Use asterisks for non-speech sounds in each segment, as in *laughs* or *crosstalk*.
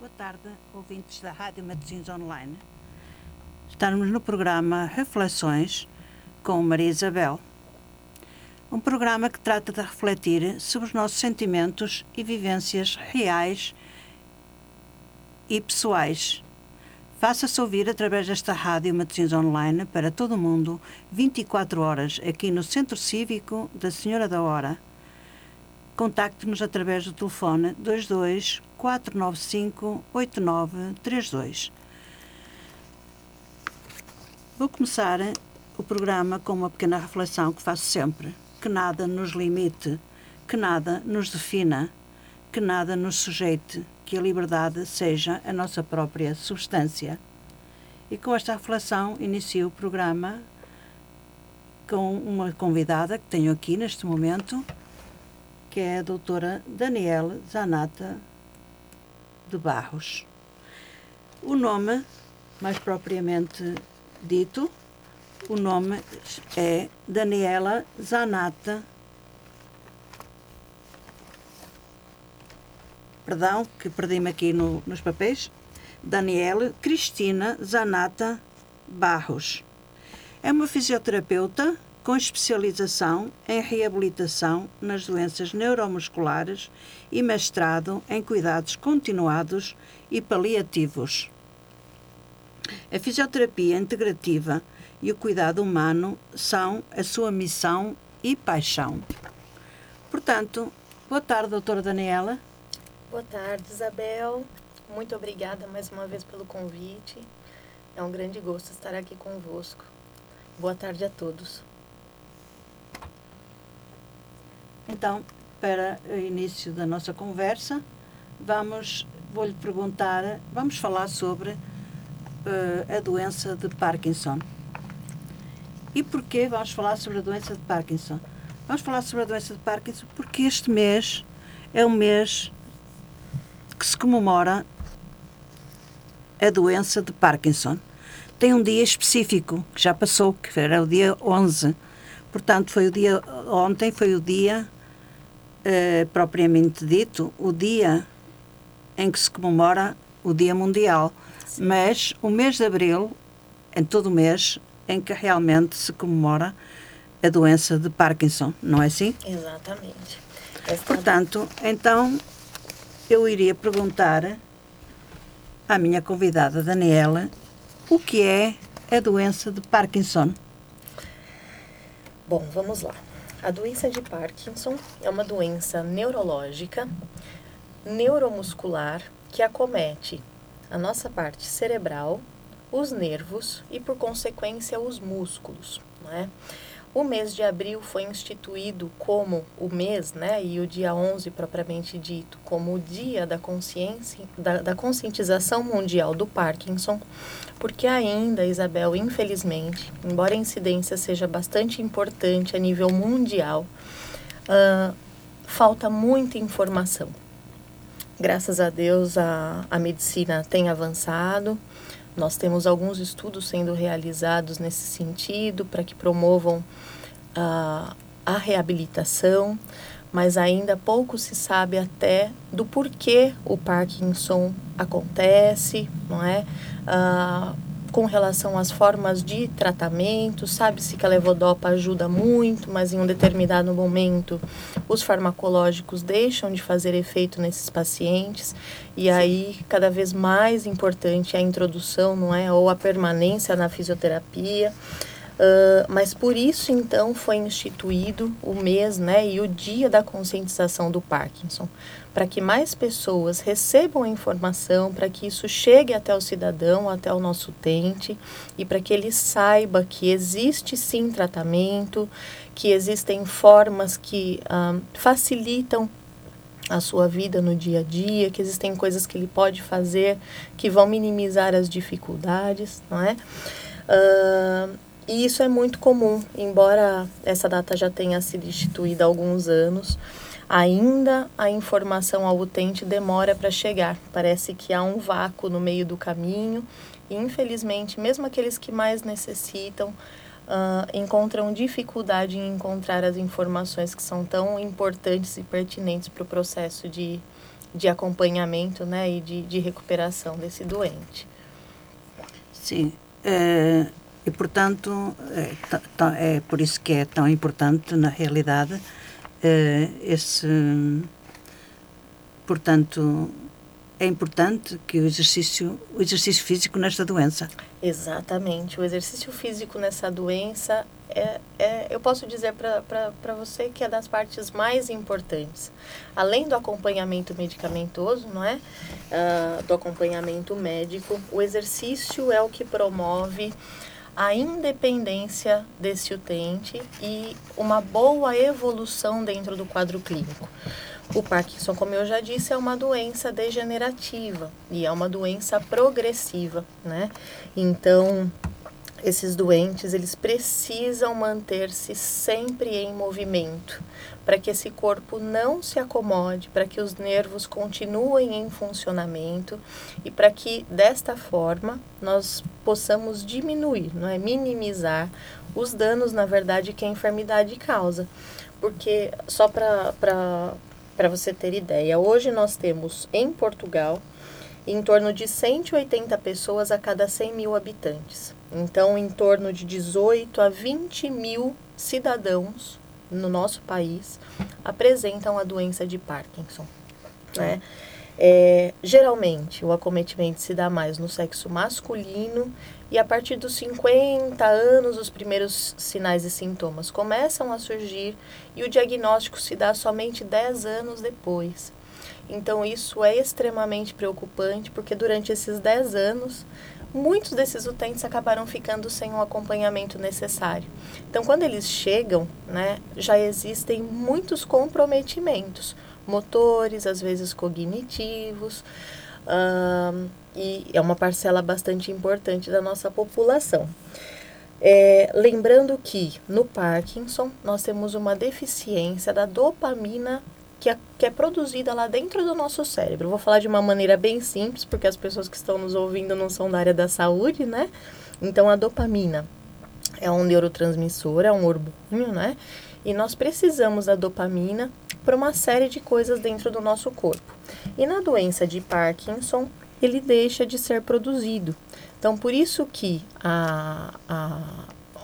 Boa tarde, ouvintes da Rádio Matosinhos Online. Estamos no programa Reflexões com Maria Isabel. Um programa que trata de refletir sobre os nossos sentimentos e vivências reais e pessoais. Faça-se ouvir através desta rádio Matosinhos Online para todo o mundo, 24 horas, aqui no Centro Cívico da Senhora da Hora. Contacte-nos através do telefone 22 495 8932. Vou começar o programa com uma pequena reflexão que faço sempre: que nada nos limite, que nada nos defina, que nada nos sujeite, que a liberdade seja a nossa própria substância. E com esta reflexão inicio o programa com uma convidada que tenho aqui neste momento, que é a doutora Daniela Zanata de Barros. O nome, mais propriamente dito, o nome é Daniela Zanata. Perdão, que perdi-me aqui no, nos papéis. Daniela Cristina Zanata Barros. É uma fisioterapeuta com especialização em reabilitação nas doenças neuromusculares e mestrado em cuidados continuados e paliativos. A fisioterapia integrativa e o cuidado humano são a sua missão e paixão. Portanto, boa tarde, doutora Daniela. Boa tarde, Isabel. Muito obrigada mais uma vez pelo convite. É um grande gosto estar aqui convosco. Boa tarde a todos. Então, para o início da nossa conversa, vamos, vou-lhe perguntar, vamos falar sobre uh, a doença de Parkinson. E porquê vamos falar sobre a doença de Parkinson? Vamos falar sobre a doença de Parkinson porque este mês é o mês que se comemora a doença de Parkinson. Tem um dia específico, que já passou, que era o dia 11. Portanto, foi o dia, ontem foi o dia eh, propriamente dito, o dia em que se comemora o Dia Mundial. Sim. Mas o mês de abril, em todo o mês, em que realmente se comemora a doença de Parkinson, não é assim? Exatamente. Esta... Portanto, então eu iria perguntar à minha convidada Daniela o que é a doença de Parkinson. Bom, vamos lá. A doença de Parkinson é uma doença neurológica, neuromuscular, que acomete a nossa parte cerebral, os nervos e, por consequência, os músculos. Né? O mês de abril foi instituído como o mês, né, e o dia 11 propriamente dito, como o dia da consciência, da, da conscientização mundial do Parkinson, porque ainda, Isabel, infelizmente, embora a incidência seja bastante importante a nível mundial, uh, falta muita informação. Graças a Deus, a, a medicina tem avançado. Nós temos alguns estudos sendo realizados nesse sentido para que promovam uh, a reabilitação, mas ainda pouco se sabe até do porquê o Parkinson acontece, não é? Ah, com relação às formas de tratamento, sabe-se que a levodopa ajuda muito, mas em um determinado momento os farmacológicos deixam de fazer efeito nesses pacientes e Sim. aí cada vez mais importante é a introdução, não é, ou a permanência na fisioterapia. Uh, mas por isso, então, foi instituído o mês né, e o dia da conscientização do Parkinson, para que mais pessoas recebam a informação, para que isso chegue até o cidadão, até o nosso utente, e para que ele saiba que existe sim tratamento, que existem formas que uh, facilitam a sua vida no dia a dia, que existem coisas que ele pode fazer que vão minimizar as dificuldades, não é? Uh, e isso é muito comum, embora essa data já tenha sido instituída há alguns anos, ainda a informação ao utente demora para chegar. Parece que há um vácuo no meio do caminho e, infelizmente, mesmo aqueles que mais necessitam uh, encontram dificuldade em encontrar as informações que são tão importantes e pertinentes para o processo de de acompanhamento né, e de, de recuperação desse doente. Sim. É, e, portanto, é, é, por isso que é tão importante, na realidade, é, esse. Portanto, é importante que o exercício, o exercício físico nesta doença. Exatamente. O exercício físico nessa doença é, é, eu posso dizer para você que é das partes mais importantes. Além do acompanhamento medicamentoso, não é? Uh, do acompanhamento médico, o exercício é o que promove a independência desse utente e uma boa evolução dentro do quadro clínico. O Parkinson, como eu já disse, é uma doença degenerativa e é uma doença progressiva, né? Então, esses doentes, eles precisam manter-se sempre em movimento, para que esse corpo não se acomode, para que os nervos continuem em funcionamento e para que desta forma nós possamos diminuir, não é minimizar os danos, na verdade, que a enfermidade causa. Porque só para para você ter ideia, hoje nós temos em Portugal em torno de 180 pessoas a cada 100 mil habitantes. Então, em torno de 18 a 20 mil cidadãos no nosso país apresentam a doença de Parkinson. Né? É, geralmente, o acometimento se dá mais no sexo masculino e a partir dos 50 anos, os primeiros sinais e sintomas começam a surgir e o diagnóstico se dá somente 10 anos depois. Então, isso é extremamente preocupante porque durante esses 10 anos muitos desses utentes acabaram ficando sem o acompanhamento necessário. Então, quando eles chegam, né, já existem muitos comprometimentos motores, às vezes cognitivos, e é uma parcela bastante importante da nossa população. É, lembrando que no Parkinson nós temos uma deficiência da dopamina que é, que é produzida lá dentro do nosso cérebro. vou falar de uma maneira bem simples, porque as pessoas que estão nos ouvindo não são da área da saúde, né? Então, a dopamina é um neurotransmissor, é um hormônio, né? E nós precisamos da dopamina para uma série de coisas dentro do nosso corpo. E na doença de Parkinson, ele deixa de ser produzido. Então, por isso que a, a,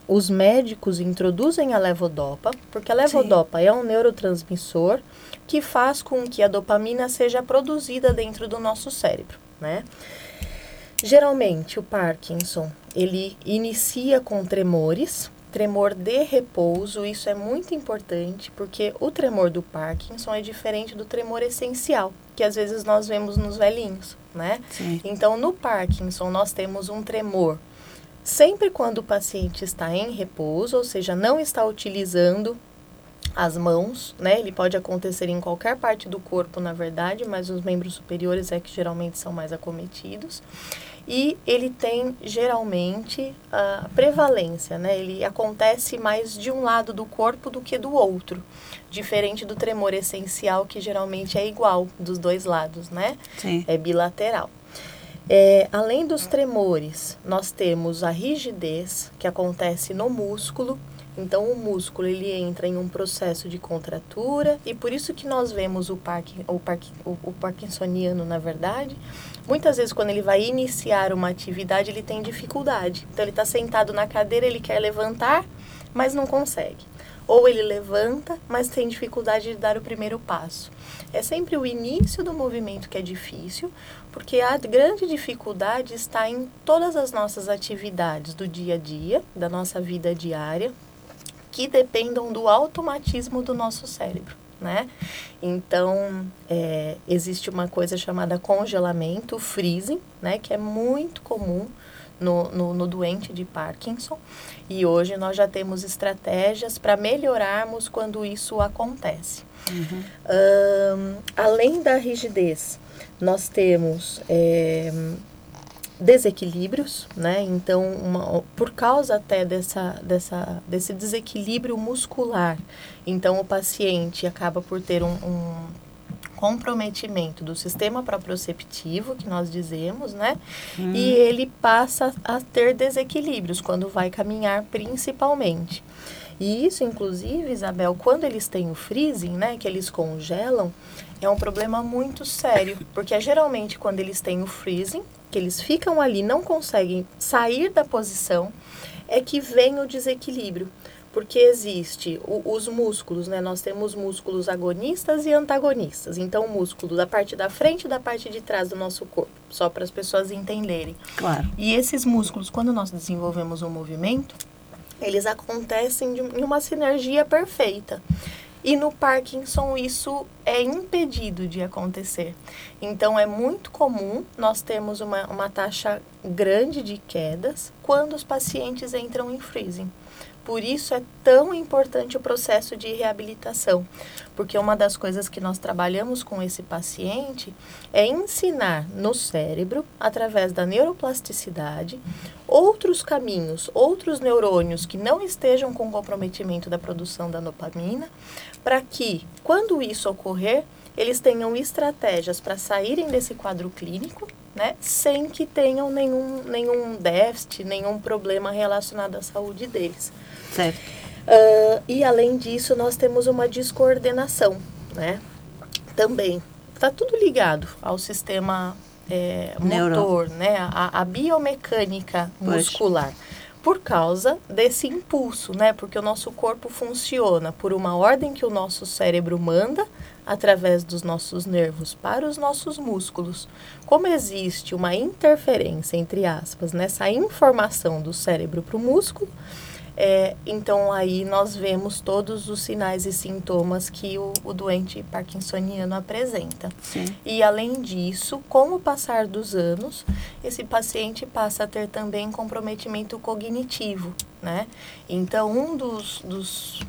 os médicos introduzem a levodopa, porque a levodopa Sim. é um neurotransmissor que faz com que a dopamina seja produzida dentro do nosso cérebro, né? Geralmente o Parkinson, ele inicia com tremores, tremor de repouso, isso é muito importante, porque o tremor do Parkinson é diferente do tremor essencial, que às vezes nós vemos nos velhinhos, né? Sim. Então, no Parkinson, nós temos um tremor sempre quando o paciente está em repouso, ou seja, não está utilizando as mãos, né? Ele pode acontecer em qualquer parte do corpo, na verdade, mas os membros superiores é que geralmente são mais acometidos. E ele tem geralmente a prevalência, né? Ele acontece mais de um lado do corpo do que do outro, diferente do tremor essencial que geralmente é igual dos dois lados, né? Sim. É bilateral. É, além dos tremores, nós temos a rigidez que acontece no músculo então o músculo ele entra em um processo de contratura e por isso que nós vemos o, parque, o, parque, o, o parkinsoniano, na verdade, muitas vezes quando ele vai iniciar uma atividade ele tem dificuldade. Então ele está sentado na cadeira, ele quer levantar, mas não consegue. Ou ele levanta, mas tem dificuldade de dar o primeiro passo. É sempre o início do movimento que é difícil, porque a grande dificuldade está em todas as nossas atividades do dia a dia, da nossa vida diária, que dependam do automatismo do nosso cérebro. Né? Então, é, existe uma coisa chamada congelamento, freezing, né? que é muito comum no, no, no, doente de Parkinson. E hoje nós já temos estratégias para melhorarmos quando isso acontece. Uhum. Um, além da rigidez, nós temos é, desequilíbrios, né? Então, uma, por causa até dessa, dessa, desse desequilíbrio muscular, então o paciente acaba por ter um, um comprometimento do sistema proprioceptivo, que nós dizemos, né? Hum. E ele passa a ter desequilíbrios quando vai caminhar, principalmente. E isso, inclusive, Isabel, quando eles têm o freezing, né, que eles congelam, é um problema muito sério, porque é geralmente quando eles têm o freezing, que eles ficam ali, não conseguem sair da posição, é que vem o desequilíbrio. Porque existe o, os músculos, né? Nós temos músculos agonistas e antagonistas. Então, o músculo da parte da frente e da parte de trás do nosso corpo, só para as pessoas entenderem. Claro. E esses músculos, quando nós desenvolvemos um movimento, eles acontecem de, em uma sinergia perfeita. E no Parkinson isso é impedido de acontecer. Então é muito comum nós termos uma, uma taxa grande de quedas quando os pacientes entram em freezing. Por isso é tão importante o processo de reabilitação, porque uma das coisas que nós trabalhamos com esse paciente é ensinar no cérebro, através da neuroplasticidade, outros caminhos, outros neurônios que não estejam com comprometimento da produção da dopamina, para que, quando isso ocorrer, eles tenham estratégias para saírem desse quadro clínico, né, sem que tenham nenhum, nenhum déficit, nenhum problema relacionado à saúde deles. Certo. Uh, e além disso, nós temos uma descoordenação, né? Também. Está tudo ligado ao sistema é, motor, né? A, a biomecânica pois. muscular. Por causa desse impulso, né? Porque o nosso corpo funciona por uma ordem que o nosso cérebro manda através dos nossos nervos para os nossos músculos. Como existe uma interferência, entre aspas, nessa informação do cérebro para o músculo, é, então aí nós vemos todos os sinais e sintomas que o, o doente parkinsoniano apresenta. Sim. E além disso, com o passar dos anos, esse paciente passa a ter também comprometimento cognitivo, né? Então um dos, dos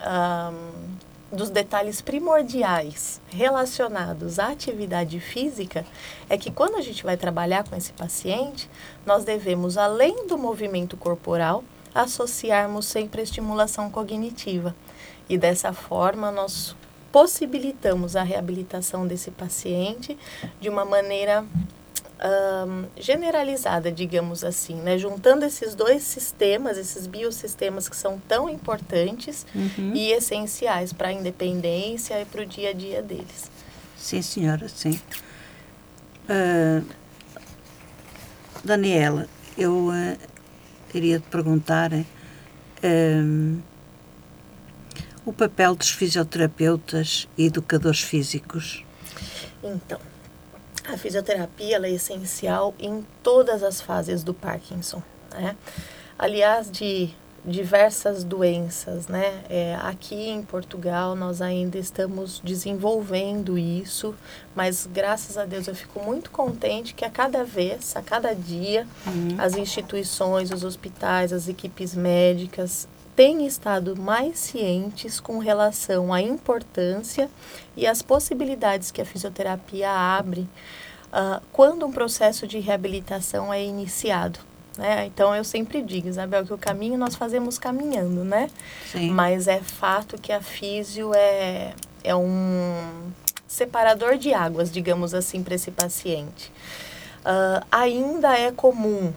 um, dos detalhes primordiais relacionados à atividade física é que quando a gente vai trabalhar com esse paciente, nós devemos, além do movimento corporal, associarmos sempre a estimulação cognitiva. E dessa forma, nós possibilitamos a reabilitação desse paciente de uma maneira um, generalizada, digamos assim, né? juntando esses dois sistemas, esses biossistemas que são tão importantes uhum. e essenciais para a independência e para o dia a dia deles. Sim, senhora, sim. Uh, Daniela, eu uh, queria te perguntar um, o papel dos fisioterapeutas e educadores físicos. Então, a fisioterapia é essencial em todas as fases do Parkinson. Né? Aliás, de diversas doenças, né? É, aqui em Portugal nós ainda estamos desenvolvendo isso, mas graças a Deus eu fico muito contente que a cada vez, a cada dia, uhum. as instituições, os hospitais, as equipes médicas têm estado mais cientes com relação à importância e às possibilidades que a fisioterapia abre uh, quando um processo de reabilitação é iniciado. Né? Então eu sempre digo, Isabel, que o caminho nós fazemos caminhando, né? Sim. Mas é fato que a físio é, é um separador de águas, digamos assim, para esse paciente. Uh, ainda é comum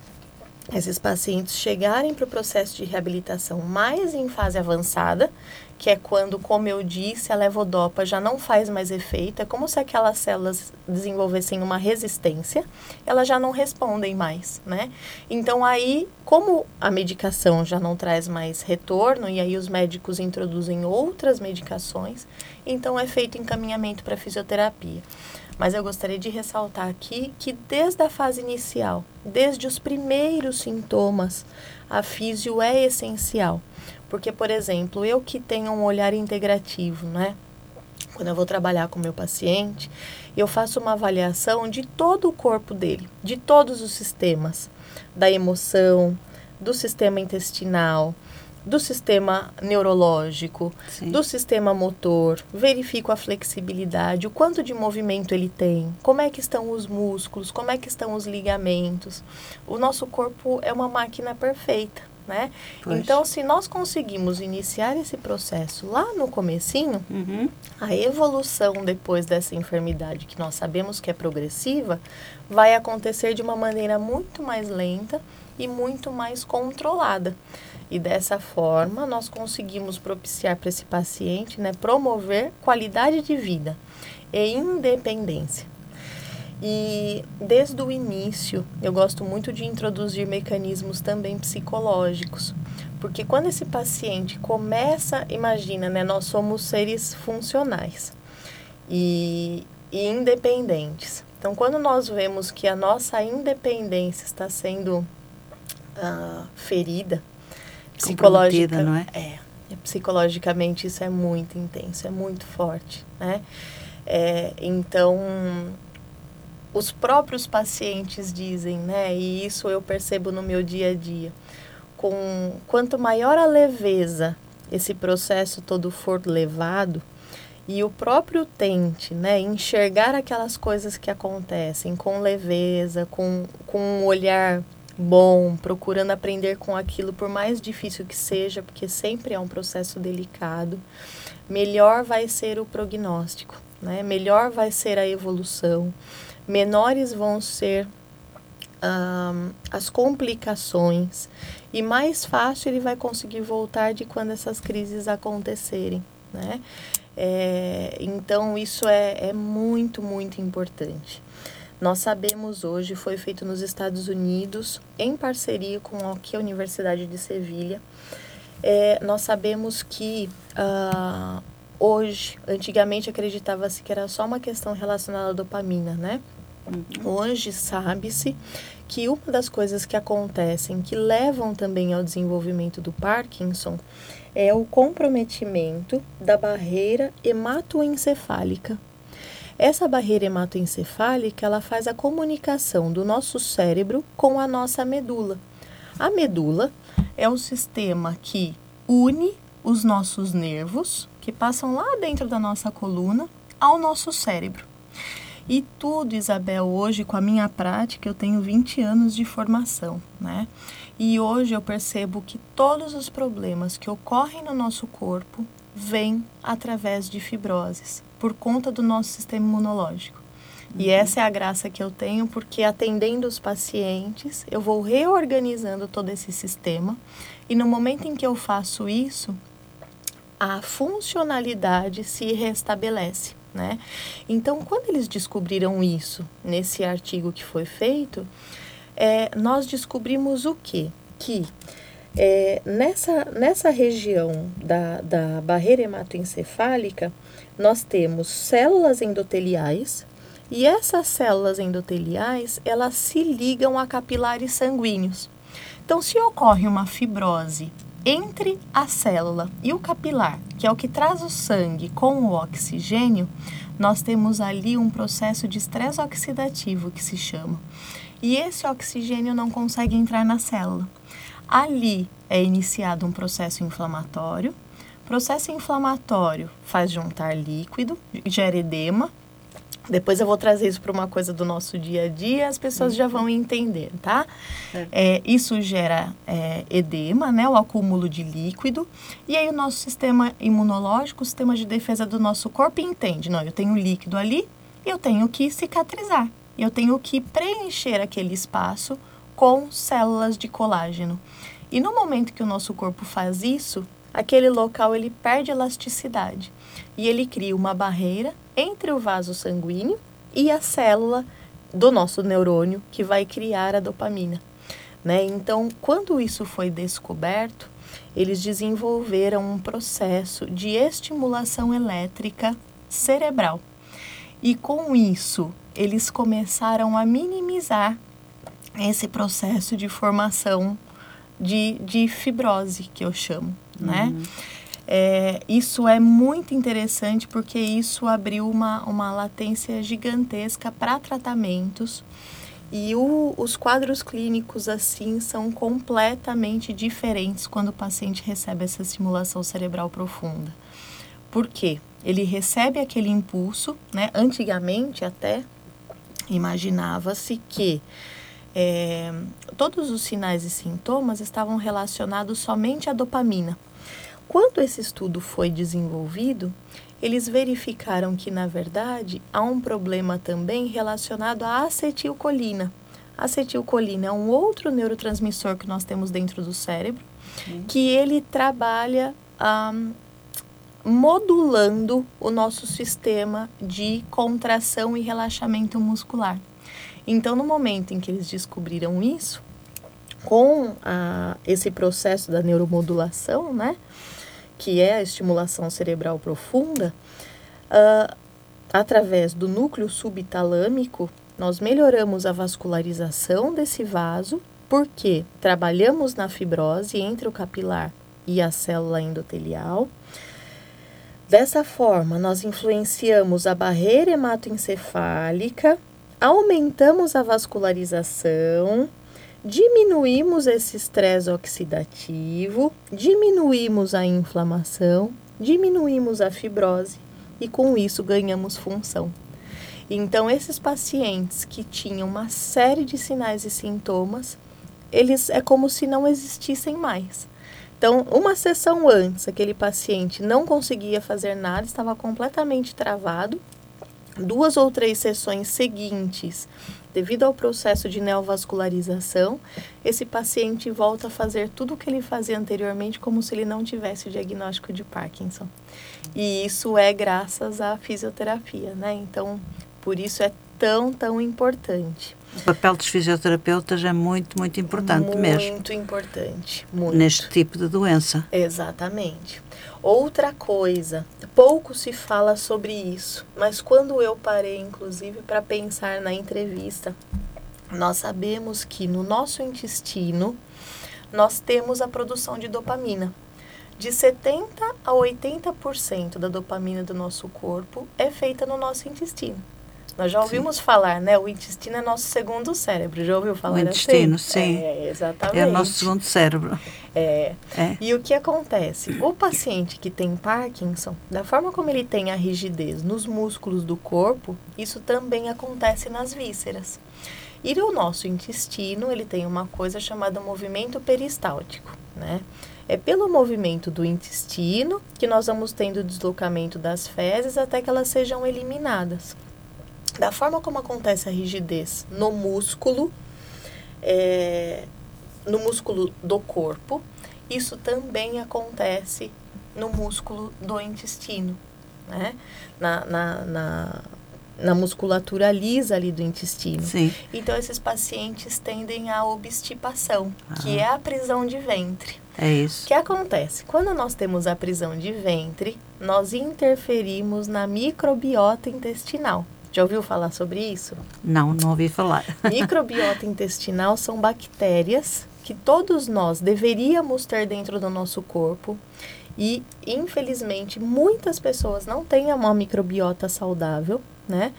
esses pacientes chegarem para o processo de reabilitação mais em fase avançada, que é quando, como eu disse, a levodopa já não faz mais efeito, é como se aquelas células desenvolvessem uma resistência, elas já não respondem mais, né? Então aí, como a medicação já não traz mais retorno e aí os médicos introduzem outras medicações, então é feito encaminhamento para fisioterapia. Mas eu gostaria de ressaltar aqui que desde a fase inicial, desde os primeiros sintomas, a físio é essencial. Porque, por exemplo, eu que tenho um olhar integrativo, né? Quando eu vou trabalhar com meu paciente, eu faço uma avaliação de todo o corpo dele, de todos os sistemas, da emoção, do sistema intestinal, do sistema neurológico, Sim. do sistema motor, verifico a flexibilidade, o quanto de movimento ele tem, como é que estão os músculos, como é que estão os ligamentos. O nosso corpo é uma máquina perfeita né? Pois. Então, se nós conseguimos iniciar esse processo lá no comecinho, uhum. a evolução depois dessa enfermidade, que nós sabemos que é progressiva, vai acontecer de uma maneira muito mais lenta e muito mais controlada. E dessa forma, nós conseguimos propiciar para esse paciente, né, promover qualidade de vida e independência. E desde o início, eu gosto muito de introduzir mecanismos também psicológicos, porque quando esse paciente começa, imagina, né, nós somos seres funcionais e, e independentes. Então, quando nós vemos que a nossa independência está sendo uh, ferida, psicológica, não é? é? Psicologicamente isso é muito intenso, é muito forte, né? É, então, os próprios pacientes dizem, né? E isso eu percebo no meu dia a dia. Com quanto maior a leveza esse processo todo for levado, e o próprio tente, né, enxergar aquelas coisas que acontecem com leveza, com, com um olhar bom, procurando aprender com aquilo, por mais difícil que seja, porque sempre é um processo delicado, melhor vai ser o prognóstico, né? melhor vai ser a evolução, menores vão ser um, as complicações e mais fácil ele vai conseguir voltar de quando essas crises acontecerem. Né? É, então, isso é, é muito, muito importante. Nós sabemos hoje, foi feito nos Estados Unidos, em parceria com a Universidade de Sevilha. É, nós sabemos que uh, hoje, antigamente acreditava-se que era só uma questão relacionada à dopamina, né? Uhum. Hoje sabe-se que uma das coisas que acontecem, que levam também ao desenvolvimento do Parkinson, é o comprometimento da barreira hematoencefálica. Essa barreira hematoencefálica, ela faz a comunicação do nosso cérebro com a nossa medula. A medula é o sistema que une os nossos nervos, que passam lá dentro da nossa coluna, ao nosso cérebro. E tudo, Isabel, hoje com a minha prática, eu tenho 20 anos de formação, né? E hoje eu percebo que todos os problemas que ocorrem no nosso corpo vêm através de fibroses por conta do nosso sistema imunológico. Uhum. E essa é a graça que eu tenho, porque atendendo os pacientes, eu vou reorganizando todo esse sistema. E no momento em que eu faço isso, a funcionalidade se restabelece. Né? Então, quando eles descobriram isso nesse artigo que foi feito, é, nós descobrimos o quê? Que é, nessa, nessa região da, da barreira hematoencefálica, nós temos células endoteliais e essas células endoteliais elas se ligam a capilares sanguíneos. Então, se ocorre uma fibrose entre a célula e o capilar, que é o que traz o sangue com o oxigênio, nós temos ali um processo de estresse oxidativo que se chama. E esse oxigênio não consegue entrar na célula. Ali é iniciado um processo inflamatório Processo inflamatório faz juntar líquido, gera edema. Depois eu vou trazer isso para uma coisa do nosso dia a dia, as pessoas já vão entender, tá? É. É, isso gera é, edema, né? O acúmulo de líquido. E aí o nosso sistema imunológico, o sistema de defesa do nosso corpo entende, não, eu tenho líquido ali, eu tenho que cicatrizar. Eu tenho que preencher aquele espaço com células de colágeno. E no momento que o nosso corpo faz isso, aquele local ele perde elasticidade e ele cria uma barreira entre o vaso sanguíneo e a célula do nosso neurônio que vai criar a dopamina. Né? Então, quando isso foi descoberto, eles desenvolveram um processo de estimulação elétrica cerebral. E com isso, eles começaram a minimizar esse processo de formação de, de fibrose, que eu chamo né? Uhum. É, isso é muito interessante porque isso abriu uma, uma latência gigantesca para tratamentos e o, os quadros clínicos assim são completamente diferentes quando o paciente recebe essa estimulação cerebral profunda. Por quê? Ele recebe aquele impulso, né? Antigamente até imaginava-se que é, todos os sinais e sintomas estavam relacionados somente à dopamina. Quando esse estudo foi desenvolvido, eles verificaram que, na verdade, há um problema também relacionado à acetilcolina. A acetilcolina é um outro neurotransmissor que nós temos dentro do cérebro Sim. que ele trabalha um, modulando o nosso sistema de contração e relaxamento muscular. Então, no momento em que eles descobriram isso, com a, esse processo da neuromodulação, né, que é a estimulação cerebral profunda, uh, através do núcleo subtalâmico, nós melhoramos a vascularização desse vaso, porque trabalhamos na fibrose entre o capilar e a célula endotelial. Dessa forma, nós influenciamos a barreira hematoencefálica, aumentamos a vascularização, diminuímos esse estresse oxidativo, diminuímos a inflamação, diminuímos a fibrose e com isso ganhamos função. Então, esses pacientes que tinham uma série de sinais e sintomas, eles é como se não existissem mais. Então, uma sessão antes, aquele paciente não conseguia fazer nada, estava completamente travado. Duas ou três sessões seguintes, devido ao processo de neovascularização, esse paciente volta a fazer tudo o que ele fazia anteriormente, como se ele não tivesse o diagnóstico de Parkinson. E isso é graças à fisioterapia, né? Então, por isso é tão, tão importante. O papel dos fisioterapeutas é muito, muito importante muito mesmo. Muito importante. Muito. Neste tipo de doença. Exatamente. Outra coisa, pouco se fala sobre isso, mas quando eu parei, inclusive, para pensar na entrevista, nós sabemos que no nosso intestino nós temos a produção de dopamina. De 70 a 80% da dopamina do nosso corpo é feita no nosso intestino. Nós já ouvimos sim. falar, né? O intestino é nosso segundo cérebro. Já ouviu falar O intestino, assim? sim. É, exatamente. É o nosso segundo cérebro. É. é. E o que acontece? O paciente que tem Parkinson, da forma como ele tem a rigidez nos músculos do corpo, isso também acontece nas vísceras. E o nosso intestino, ele tem uma coisa chamada movimento peristáltico, né? É pelo movimento do intestino que nós vamos tendo o deslocamento das fezes até que elas sejam eliminadas. Da forma como acontece a rigidez no músculo, é, no músculo do corpo, isso também acontece no músculo do intestino, né? Na, na, na, na musculatura lisa ali do intestino. Sim. Então, esses pacientes tendem à obstipação, ah. que é a prisão de ventre. É isso. O que acontece? Quando nós temos a prisão de ventre, nós interferimos na microbiota intestinal. Já ouviu falar sobre isso? Não, não ouvi falar. *laughs* Microbiota intestinal são bactérias que todos nós deveríamos ter dentro do nosso corpo e, infelizmente, muitas pessoas não têm uma microbiota saudável, né?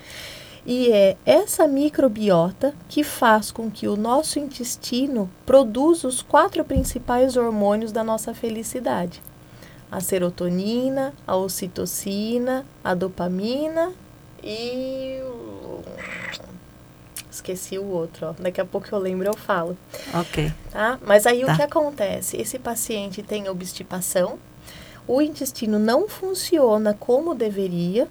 E é essa microbiota que faz com que o nosso intestino produza os quatro principais hormônios da nossa felicidade: a serotonina, a ocitocina, a dopamina e. Esqueci o outro, ó. Daqui a pouco eu lembro, eu falo. Ok. Tá? Mas aí tá. o que acontece? Esse paciente tem obstipação, o intestino não funciona como deveria,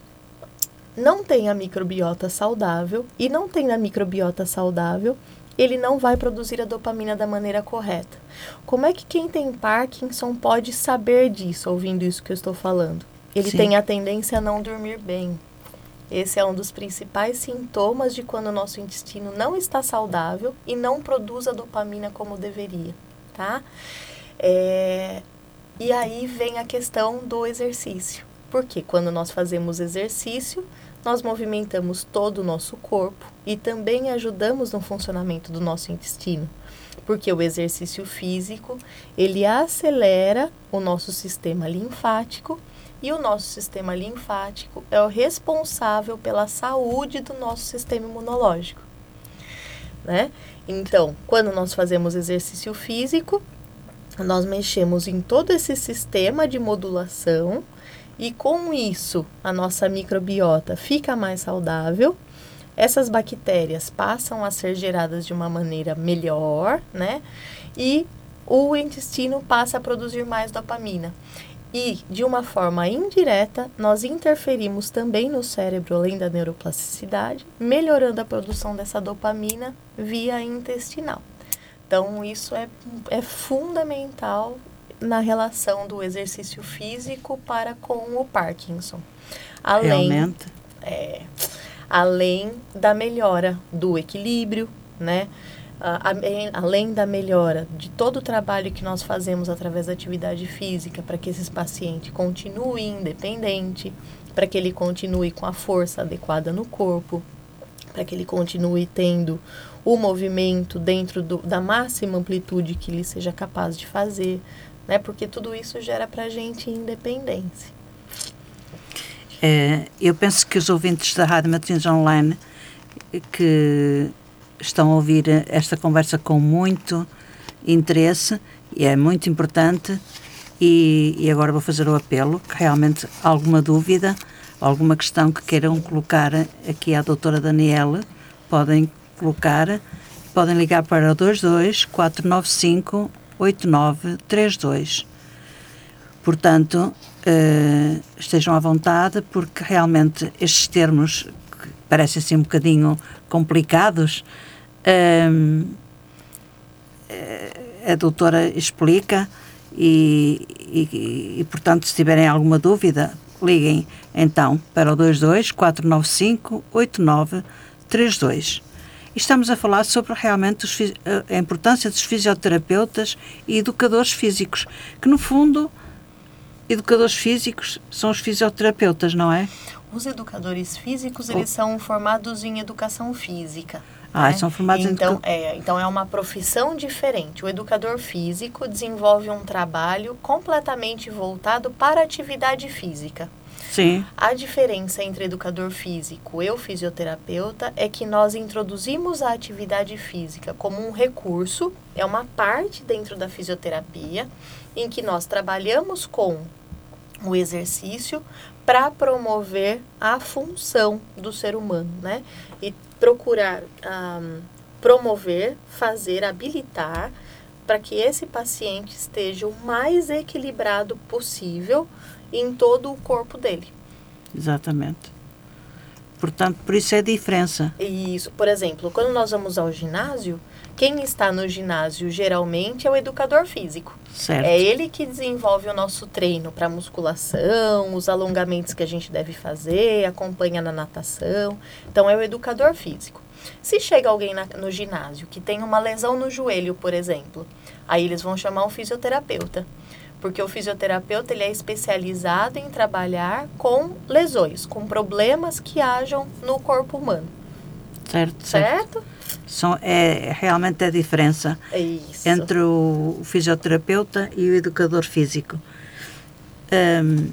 não tem a microbiota saudável e não tem a microbiota saudável, ele não vai produzir a dopamina da maneira correta. Como é que quem tem Parkinson pode saber disso, ouvindo isso que eu estou falando? Ele Sim. tem a tendência a não dormir bem. Esse é um dos principais sintomas de quando o nosso intestino não está saudável e não produz a dopamina como deveria, tá? É, e aí vem a questão do exercício. Porque quando nós fazemos exercício, nós movimentamos todo o nosso corpo e também ajudamos no funcionamento do nosso intestino. Porque o exercício físico, ele acelera o nosso sistema linfático e o nosso sistema linfático é o responsável pela saúde do nosso sistema imunológico. Né? Então, quando nós fazemos exercício físico, nós mexemos em todo esse sistema de modulação e com isso a nossa microbiota fica mais saudável. Essas bactérias passam a ser geradas de uma maneira melhor, né? E o intestino passa a produzir mais dopamina. E, de uma forma indireta, nós interferimos também no cérebro, além da neuroplasticidade, melhorando a produção dessa dopamina via intestinal. Então, isso é, é fundamental na relação do exercício físico para com o Parkinson. Além, Realmente. É, além da melhora do equilíbrio, né? Além da melhora de todo o trabalho que nós fazemos através da atividade física para que esse paciente continue independente, para que ele continue com a força adequada no corpo, para que ele continue tendo o movimento dentro do, da máxima amplitude que ele seja capaz de fazer, né? Porque tudo isso gera para a gente independência. É, eu penso que os ouvintes da Rádio Matins Online que estão a ouvir esta conversa com muito interesse e é muito importante e, e agora vou fazer o apelo que realmente alguma dúvida alguma questão que queiram colocar aqui à doutora Daniela podem colocar podem ligar para o 22 495 8932. Portanto, uh, estejam à vontade, porque realmente estes termos que parecem assim um bocadinho complicados, uh, a doutora explica e, e, e, portanto, se tiverem alguma dúvida, liguem então para o 22 495 8932 estamos a falar sobre realmente os, a importância dos fisioterapeutas e educadores físicos, que no fundo, educadores físicos são os fisioterapeutas, não é? Os educadores físicos, eles são formados em educação física. Ah, né? são formados então, em é, então é uma profissão diferente. O educador físico desenvolve um trabalho completamente voltado para a atividade física. Sim. A diferença entre educador físico e o fisioterapeuta é que nós introduzimos a atividade física como um recurso, é uma parte dentro da fisioterapia, em que nós trabalhamos com o exercício para promover a função do ser humano, né? Procurar um, promover, fazer, habilitar para que esse paciente esteja o mais equilibrado possível em todo o corpo dele. Exatamente. Portanto, por isso é a diferença. Isso. Por exemplo, quando nós vamos ao ginásio, quem está no ginásio geralmente é o educador físico. Certo. É ele que desenvolve o nosso treino para musculação, os alongamentos que a gente deve fazer, acompanha na natação. Então, é o educador físico. Se chega alguém na, no ginásio que tem uma lesão no joelho, por exemplo, aí eles vão chamar um fisioterapeuta porque o fisioterapeuta ele é especializado em trabalhar com lesões, com problemas que hajam no corpo humano. Certo, certo. São, é realmente a diferença Isso. entre o, fisioterapeuta e o educador físico. Um,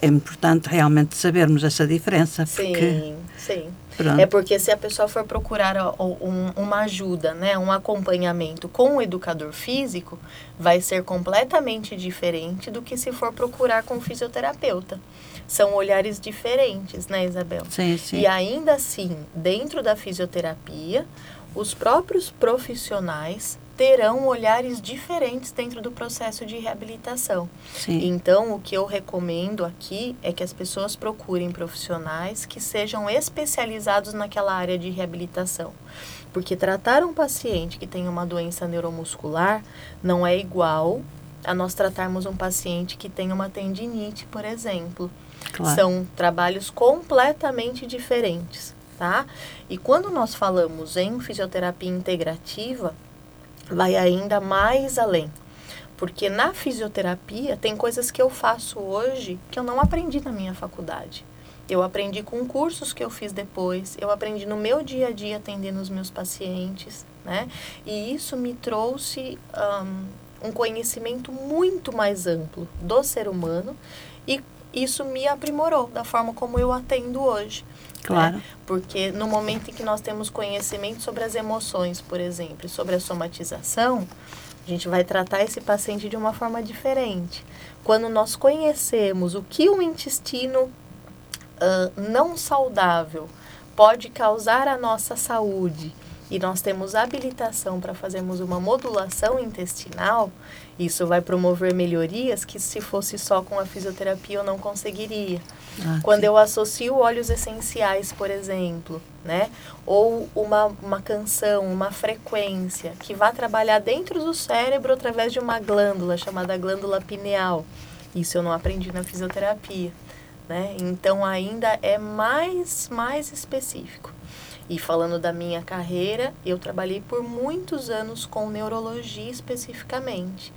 é importante realmente sabermos essa diferença. Porque, sim, sim. Pronto. É porque se a pessoa for procurar um, uma ajuda, né, um acompanhamento com o educador físico, vai ser completamente diferente do que se for procurar com o fisioterapeuta. São olhares diferentes, né, Isabel? Sim, sim. E ainda assim, dentro da fisioterapia, os próprios profissionais terão olhares diferentes dentro do processo de reabilitação. Sim. Então, o que eu recomendo aqui é que as pessoas procurem profissionais que sejam especializados naquela área de reabilitação. Porque tratar um paciente que tem uma doença neuromuscular não é igual a nós tratarmos um paciente que tem uma tendinite, por exemplo. Claro. São trabalhos completamente diferentes, tá? E quando nós falamos em fisioterapia integrativa, vai ainda mais além. Porque na fisioterapia tem coisas que eu faço hoje que eu não aprendi na minha faculdade. Eu aprendi com cursos que eu fiz depois, eu aprendi no meu dia a dia atendendo os meus pacientes, né? E isso me trouxe um, um conhecimento muito mais amplo do ser humano e isso me aprimorou da forma como eu atendo hoje. Claro. Né? Porque no momento em que nós temos conhecimento sobre as emoções, por exemplo, sobre a somatização, a gente vai tratar esse paciente de uma forma diferente. Quando nós conhecemos o que o intestino uh, não saudável pode causar à nossa saúde e nós temos habilitação para fazermos uma modulação intestinal, isso vai promover melhorias que se fosse só com a fisioterapia eu não conseguiria. Ah, Quando sim. eu associo óleos essenciais, por exemplo, né? Ou uma, uma canção, uma frequência que vai trabalhar dentro do cérebro através de uma glândula chamada glândula pineal. Isso eu não aprendi na fisioterapia, né? Então ainda é mais mais específico. E falando da minha carreira, eu trabalhei por muitos anos com neurologia especificamente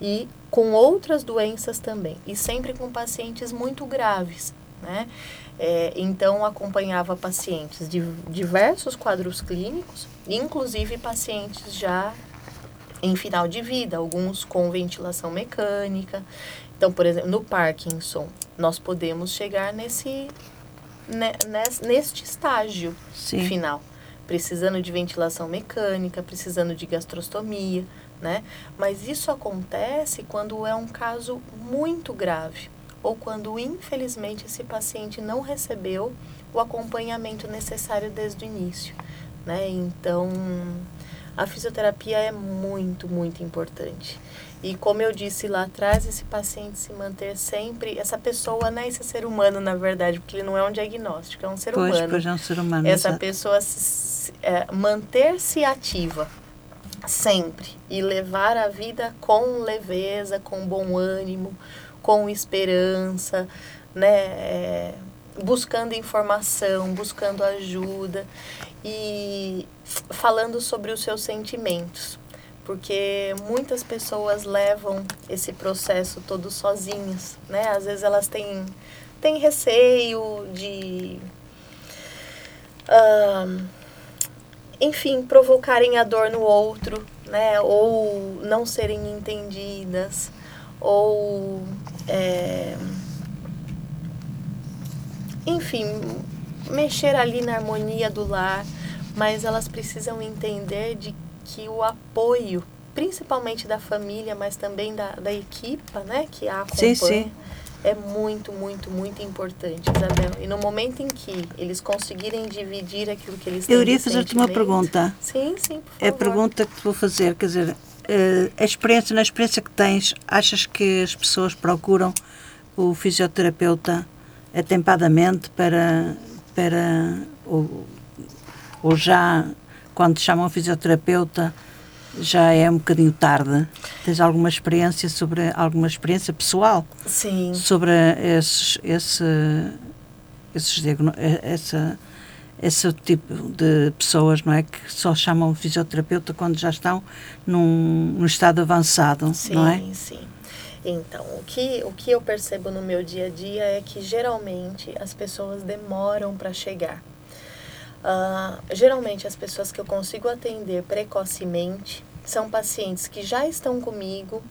e com outras doenças também, e sempre com pacientes muito graves, né? É, então, acompanhava pacientes de diversos quadros clínicos, inclusive pacientes já em final de vida, alguns com ventilação mecânica. Então, por exemplo, no Parkinson, nós podemos chegar nesse, né, neste estágio Sim. final, precisando de ventilação mecânica, precisando de gastrostomia, né? Mas isso acontece quando é um caso muito grave ou quando infelizmente esse paciente não recebeu o acompanhamento necessário desde o início, né? Então, a fisioterapia é muito, muito importante. E como eu disse lá atrás, esse paciente se manter sempre, essa pessoa, né, esse ser humano, na verdade, porque ele não é um diagnóstico, é um ser pois, humano. Pois, é um ser humano. Essa exato. pessoa se, é, manter-se ativa sempre e levar a vida com leveza, com bom ânimo, com esperança, né? É, buscando informação, buscando ajuda e falando sobre os seus sentimentos, porque muitas pessoas levam esse processo todo sozinhas, né? Às vezes elas têm, têm receio de. Uh, enfim, provocarem a dor no outro, né? Ou não serem entendidas, ou. É, enfim, mexer ali na harmonia do lar, mas elas precisam entender de que o apoio, principalmente da família, mas também da, da equipa, né, que a acompanha, sim, sim. é muito, muito, muito importante, Isabel. E no momento em que eles conseguirem dividir aquilo que eles têm Eu iria fazer-te uma pergunta. Sim, sim, por favor. É a pergunta que te vou fazer, quer dizer, uh, a experiência, na experiência que tens, achas que as pessoas procuram o fisioterapeuta atempadamente para, para ou, ou já quando te chamam fisioterapeuta já é um bocadinho tarde. Tens alguma experiência sobre alguma experiência pessoal? Sim. Sobre esses, esse, esses essa esse tipo de pessoas, não é, que só chamam fisioterapeuta quando já estão num, num estado avançado, sim, não é? Sim, sim. Então, o que, o que eu percebo no meu dia a dia é que geralmente as pessoas demoram para chegar. Uh, geralmente, as pessoas que eu consigo atender precocemente são pacientes que já estão comigo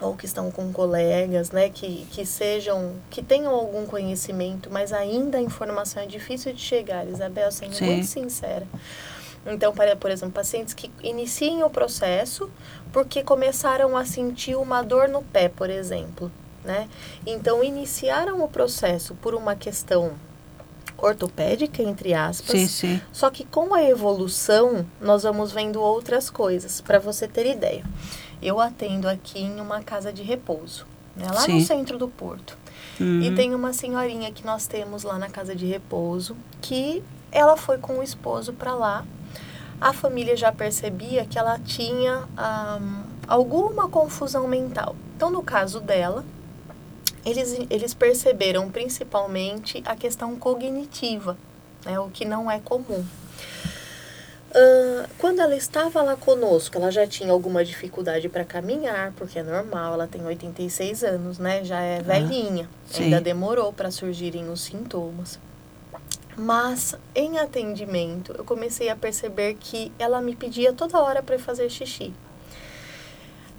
ou que estão com colegas, né, que, que sejam, que tenham algum conhecimento, mas ainda a informação é difícil de chegar, Isabel, sendo Sim. muito sincera. Então, para, por exemplo, pacientes que iniciem o processo porque começaram a sentir uma dor no pé, por exemplo, né? Então, iniciaram o processo por uma questão ortopédica, entre aspas. Sim, sim. Só que com a evolução, nós vamos vendo outras coisas. Para você ter ideia, eu atendo aqui em uma casa de repouso, né? lá sim. no centro do Porto. Uhum. E tem uma senhorinha que nós temos lá na casa de repouso que ela foi com o esposo para lá a família já percebia que ela tinha um, alguma confusão mental. Então, no caso dela, eles, eles perceberam principalmente a questão cognitiva, né, o que não é comum. Uh, quando ela estava lá conosco, ela já tinha alguma dificuldade para caminhar, porque é normal, ela tem 86 anos, né? Já é ah, velhinha. Ah, ainda demorou para surgirem os sintomas. Mas em atendimento, eu comecei a perceber que ela me pedia toda hora para fazer xixi.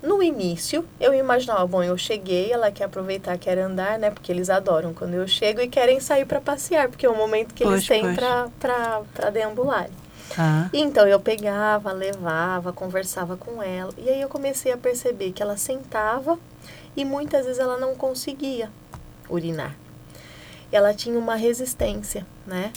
No início, eu imaginava, bom, eu cheguei, ela quer aproveitar, quer andar, né? Porque eles adoram quando eu chego e querem sair para passear, porque é o momento que pois, eles têm para deambular. Ah. Então eu pegava, levava, conversava com ela. E aí eu comecei a perceber que ela sentava e muitas vezes ela não conseguia urinar ela tinha uma resistência, né?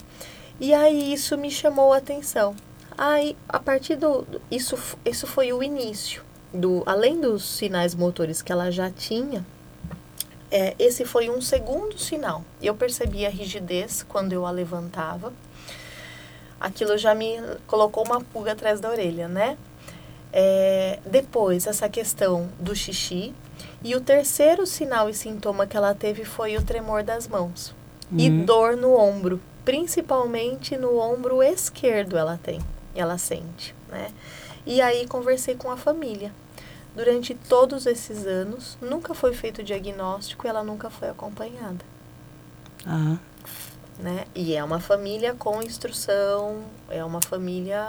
E aí isso me chamou a atenção. Aí, a partir do. Isso, isso foi o início. Do, além dos sinais motores que ela já tinha, é, esse foi um segundo sinal. Eu percebi a rigidez quando eu a levantava. aquilo já me colocou uma pulga atrás da orelha, né? É, depois, essa questão do xixi. E o terceiro sinal e sintoma que ela teve foi o tremor das mãos. Uhum. E dor no ombro. Principalmente no ombro esquerdo ela tem. Ela sente, né? E aí conversei com a família. Durante todos esses anos, nunca foi feito diagnóstico e ela nunca foi acompanhada. Uhum. Né? E é uma família com instrução, é uma família,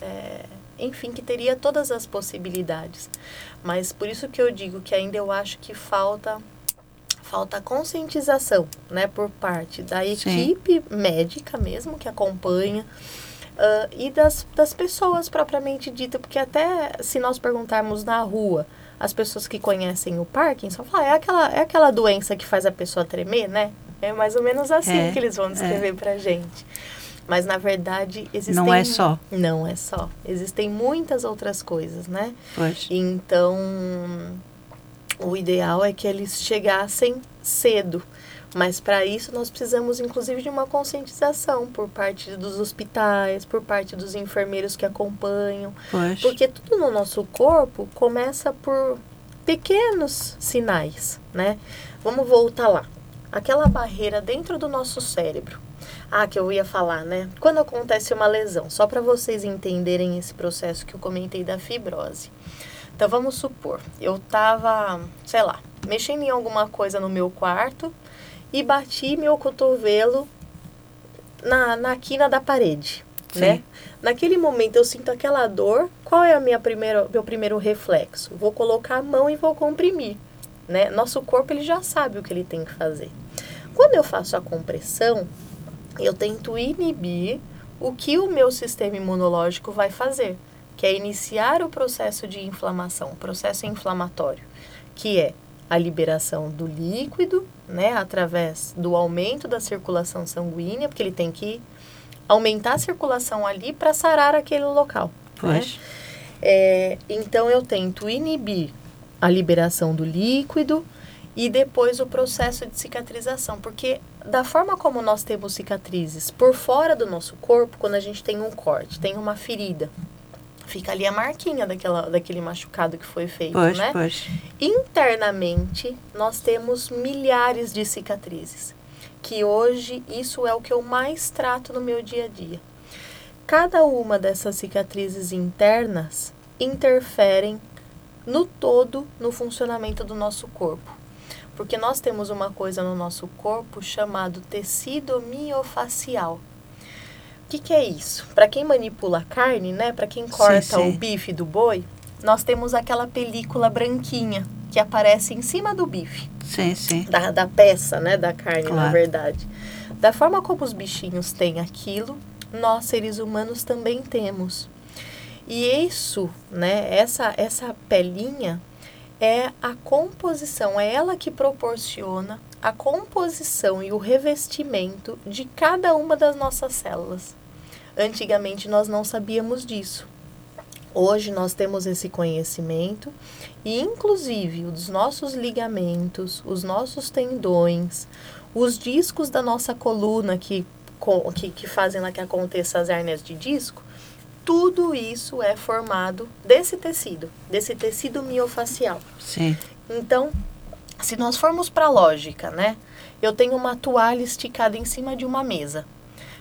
é, enfim, que teria todas as possibilidades. Mas por isso que eu digo que ainda eu acho que falta falta conscientização, né, por parte da equipe Sim. médica mesmo que acompanha uh, e das, das pessoas propriamente dita, porque até se nós perguntarmos na rua as pessoas que conhecem o Parkinson, falam, ah, é aquela é aquela doença que faz a pessoa tremer, né? É mais ou menos assim é, que eles vão descrever é. pra gente. Mas na verdade existem. Não é só. Não é só. Existem muitas outras coisas, né? Pois. Então, o ideal é que eles chegassem cedo. Mas para isso nós precisamos inclusive de uma conscientização por parte dos hospitais, por parte dos enfermeiros que acompanham. Porque tudo no nosso corpo começa por pequenos sinais, né? Vamos voltar lá aquela barreira dentro do nosso cérebro. Ah, que eu ia falar, né? Quando acontece uma lesão, só para vocês entenderem esse processo que eu comentei da fibrose. Então vamos supor, eu tava, sei lá, mexendo em alguma coisa no meu quarto e bati meu cotovelo na, na quina da parede, Sim. né? Naquele momento eu sinto aquela dor, qual é a minha primeiro, meu primeiro reflexo? Vou colocar a mão e vou comprimir né? Nosso corpo ele já sabe o que ele tem que fazer. Quando eu faço a compressão, eu tento inibir o que o meu sistema imunológico vai fazer, que é iniciar o processo de inflamação, o processo inflamatório, que é a liberação do líquido, né, através do aumento da circulação sanguínea, porque ele tem que aumentar a circulação ali para sarar aquele local. Né? É, então eu tento inibir a liberação do líquido e depois o processo de cicatrização, porque da forma como nós temos cicatrizes por fora do nosso corpo, quando a gente tem um corte, tem uma ferida, fica ali a marquinha daquela, daquele machucado que foi feito, pois, né? Pois. Internamente, nós temos milhares de cicatrizes, que hoje isso é o que eu mais trato no meu dia a dia. Cada uma dessas cicatrizes internas interferem no todo no funcionamento do nosso corpo. Porque nós temos uma coisa no nosso corpo chamado tecido miofacial. O que, que é isso? Para quem manipula a carne, né? Para quem corta sim, sim. o bife do boi, nós temos aquela película branquinha que aparece em cima do bife. Sim, sim. Da, da peça, né? Da carne, claro. na verdade. Da forma como os bichinhos têm aquilo, nós seres humanos também temos. E isso, né, essa, essa pelinha é a composição, é ela que proporciona a composição e o revestimento de cada uma das nossas células. Antigamente nós não sabíamos disso. Hoje nós temos esse conhecimento e, inclusive, os nossos ligamentos, os nossos tendões, os discos da nossa coluna que, que, que fazem lá que aconteça as hérnias de disco, tudo isso é formado desse tecido, desse tecido miofacial. Sim. Então, se nós formos para a lógica, né? Eu tenho uma toalha esticada em cima de uma mesa.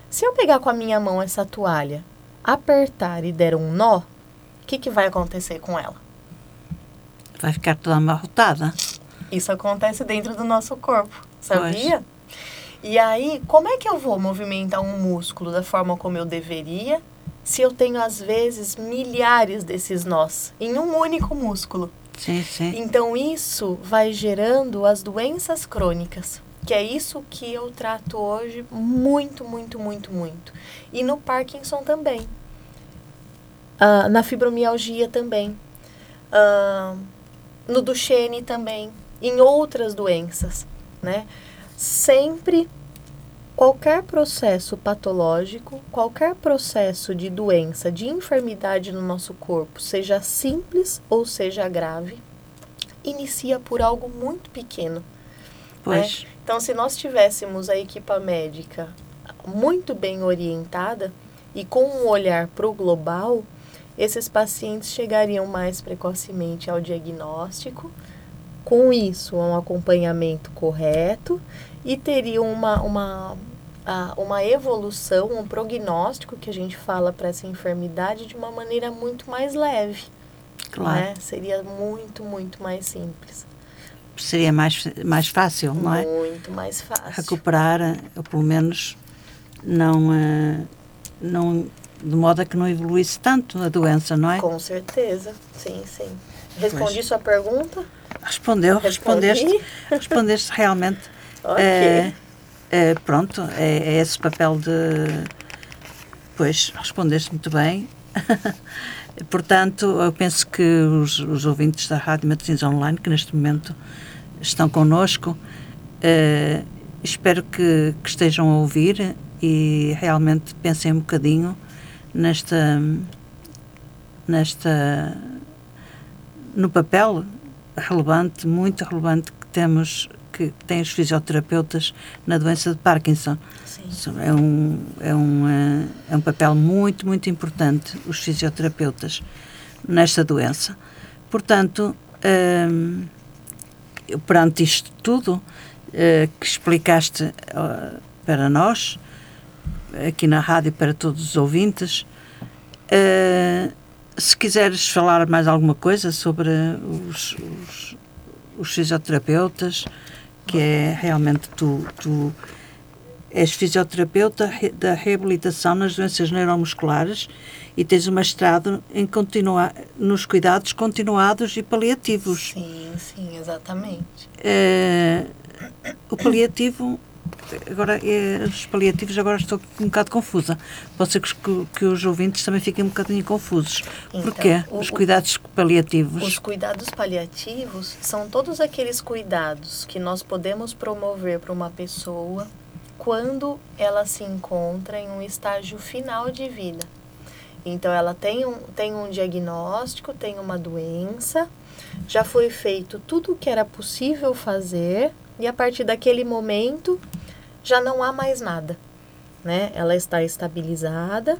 Se eu pegar com a minha mão essa toalha, apertar e der um nó, o que, que vai acontecer com ela? Vai ficar toda amarrotada. Isso acontece dentro do nosso corpo, sabia? Pois. E aí, como é que eu vou movimentar um músculo da forma como eu deveria se eu tenho, às vezes, milhares desses nós em um único músculo? Sim, sim. Então, isso vai gerando as doenças crônicas, que é isso que eu trato hoje muito, muito, muito, muito. E no Parkinson também. Uh, na fibromialgia também. Uh, no Duchenne também. Em outras doenças, né? Sempre Qualquer processo patológico, qualquer processo de doença, de enfermidade no nosso corpo, seja simples ou seja grave, inicia por algo muito pequeno. Né? Então, se nós tivéssemos a equipa médica muito bem orientada, e com um olhar para o global, esses pacientes chegariam mais precocemente ao diagnóstico, com isso, um acompanhamento correto e teriam uma, uma, uma evolução, um prognóstico que a gente fala para essa enfermidade de uma maneira muito mais leve. Claro. Né? Seria muito, muito mais simples. Seria mais, mais fácil, não é? Muito mais fácil. Recuperar, ou pelo menos não, uh, não de modo a que não evoluísse tanto a doença, não é? Com certeza, sim, sim. Respondi pois. sua pergunta? Respondeu, respondeste, respondeste realmente. *laughs* ok. É, é, pronto, é, é, esse papel de. Pois, respondeste muito bem. *laughs* Portanto, eu penso que os, os ouvintes da Rádio Matins Online, que neste momento estão connosco, eh, espero que, que, estejam a ouvir e realmente pensem um bocadinho nesta. nesta no papel relevante, muito relevante que temos que têm os fisioterapeutas na doença de Parkinson. Sim. É um, é, um, eh, é um papel muito, muito importante, os fisioterapeutas, nesta doença. Portanto, um, ehm, perante isto tudo uh, que explicaste uh, para nós, aqui na rádio, para todos os ouvintes, uh, se quiseres falar mais alguma coisa sobre os, os, os fisioterapeutas, que é realmente tu, tu és fisioterapeuta da reabilitação nas doenças neuromusculares e tens um mestrado em continuar nos cuidados continuados e paliativos. Sim, sim, exatamente. É, o paliativo agora é, os paliativos agora estou um bocado confusa. Pode ser que, que os ouvintes também fiquem um bocadinho confusos. Então, Porquê? O, os cuidados paliativos. Os cuidados paliativos são todos aqueles cuidados que nós podemos promover para uma pessoa quando ela se encontra em um estágio final de vida. Então ela tem um, tem um diagnóstico, tem uma doença, já foi feito tudo o que era possível fazer e a partir daquele momento já não há mais nada, né? Ela está estabilizada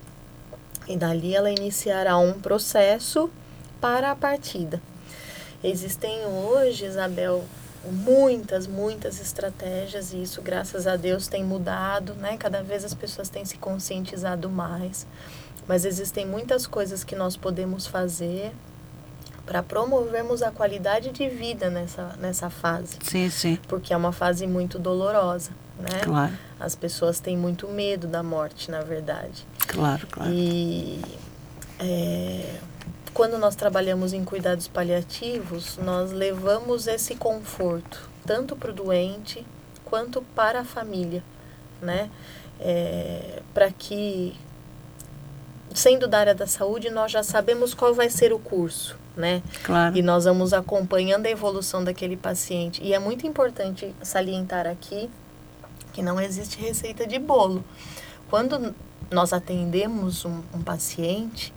e dali ela iniciará um processo para a partida. Existem hoje, Isabel, muitas, muitas estratégias e isso, graças a Deus, tem mudado, né? Cada vez as pessoas têm se conscientizado mais. Mas existem muitas coisas que nós podemos fazer para promovermos a qualidade de vida nessa, nessa fase. Sim, sim. Porque é uma fase muito dolorosa né? Claro. As pessoas têm muito medo da morte, na verdade. Claro, claro. E é, quando nós trabalhamos em cuidados paliativos, nós levamos esse conforto tanto para o doente quanto para a família, né? É, para que, sendo da área da saúde, nós já sabemos qual vai ser o curso, né? Claro. E nós vamos acompanhando a evolução daquele paciente. E é muito importante salientar aqui que não existe receita de bolo. Quando nós atendemos um, um paciente,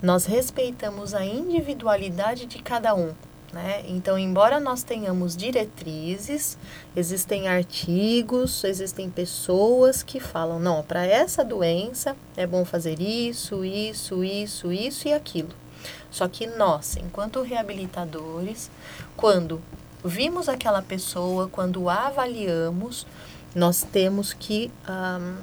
nós respeitamos a individualidade de cada um. Né? Então, embora nós tenhamos diretrizes, existem artigos, existem pessoas que falam: não, para essa doença é bom fazer isso, isso, isso, isso e aquilo. Só que nós, enquanto reabilitadores, quando vimos aquela pessoa, quando avaliamos, nós temos que um,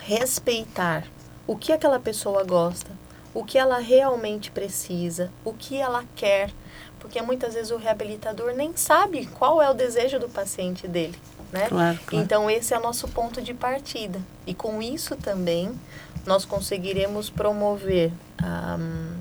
respeitar o que aquela pessoa gosta, o que ela realmente precisa, o que ela quer, porque muitas vezes o reabilitador nem sabe qual é o desejo do paciente dele. Né? Claro, claro. Então, esse é o nosso ponto de partida. E com isso também, nós conseguiremos promover um,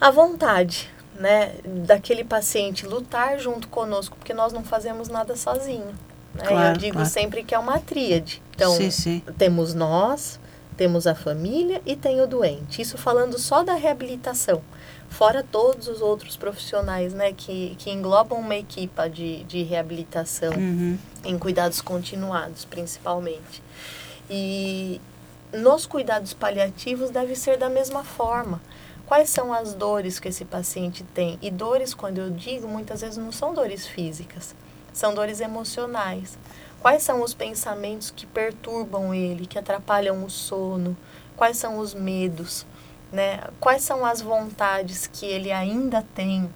a vontade né, daquele paciente lutar junto conosco, porque nós não fazemos nada sozinho. Né? Claro, Eu digo claro. sempre que é uma tríade. Então, sim, sim. temos nós, temos a família e tem o doente. Isso falando só da reabilitação. Fora todos os outros profissionais né, que, que englobam uma equipa de, de reabilitação uhum. em cuidados continuados, principalmente. E nos cuidados paliativos deve ser da mesma forma. Quais são as dores que esse paciente tem? E dores, quando eu digo, muitas vezes não são dores físicas são dores emocionais. Quais são os pensamentos que perturbam ele, que atrapalham o sono? Quais são os medos? Né? Quais são as vontades que ele ainda tem?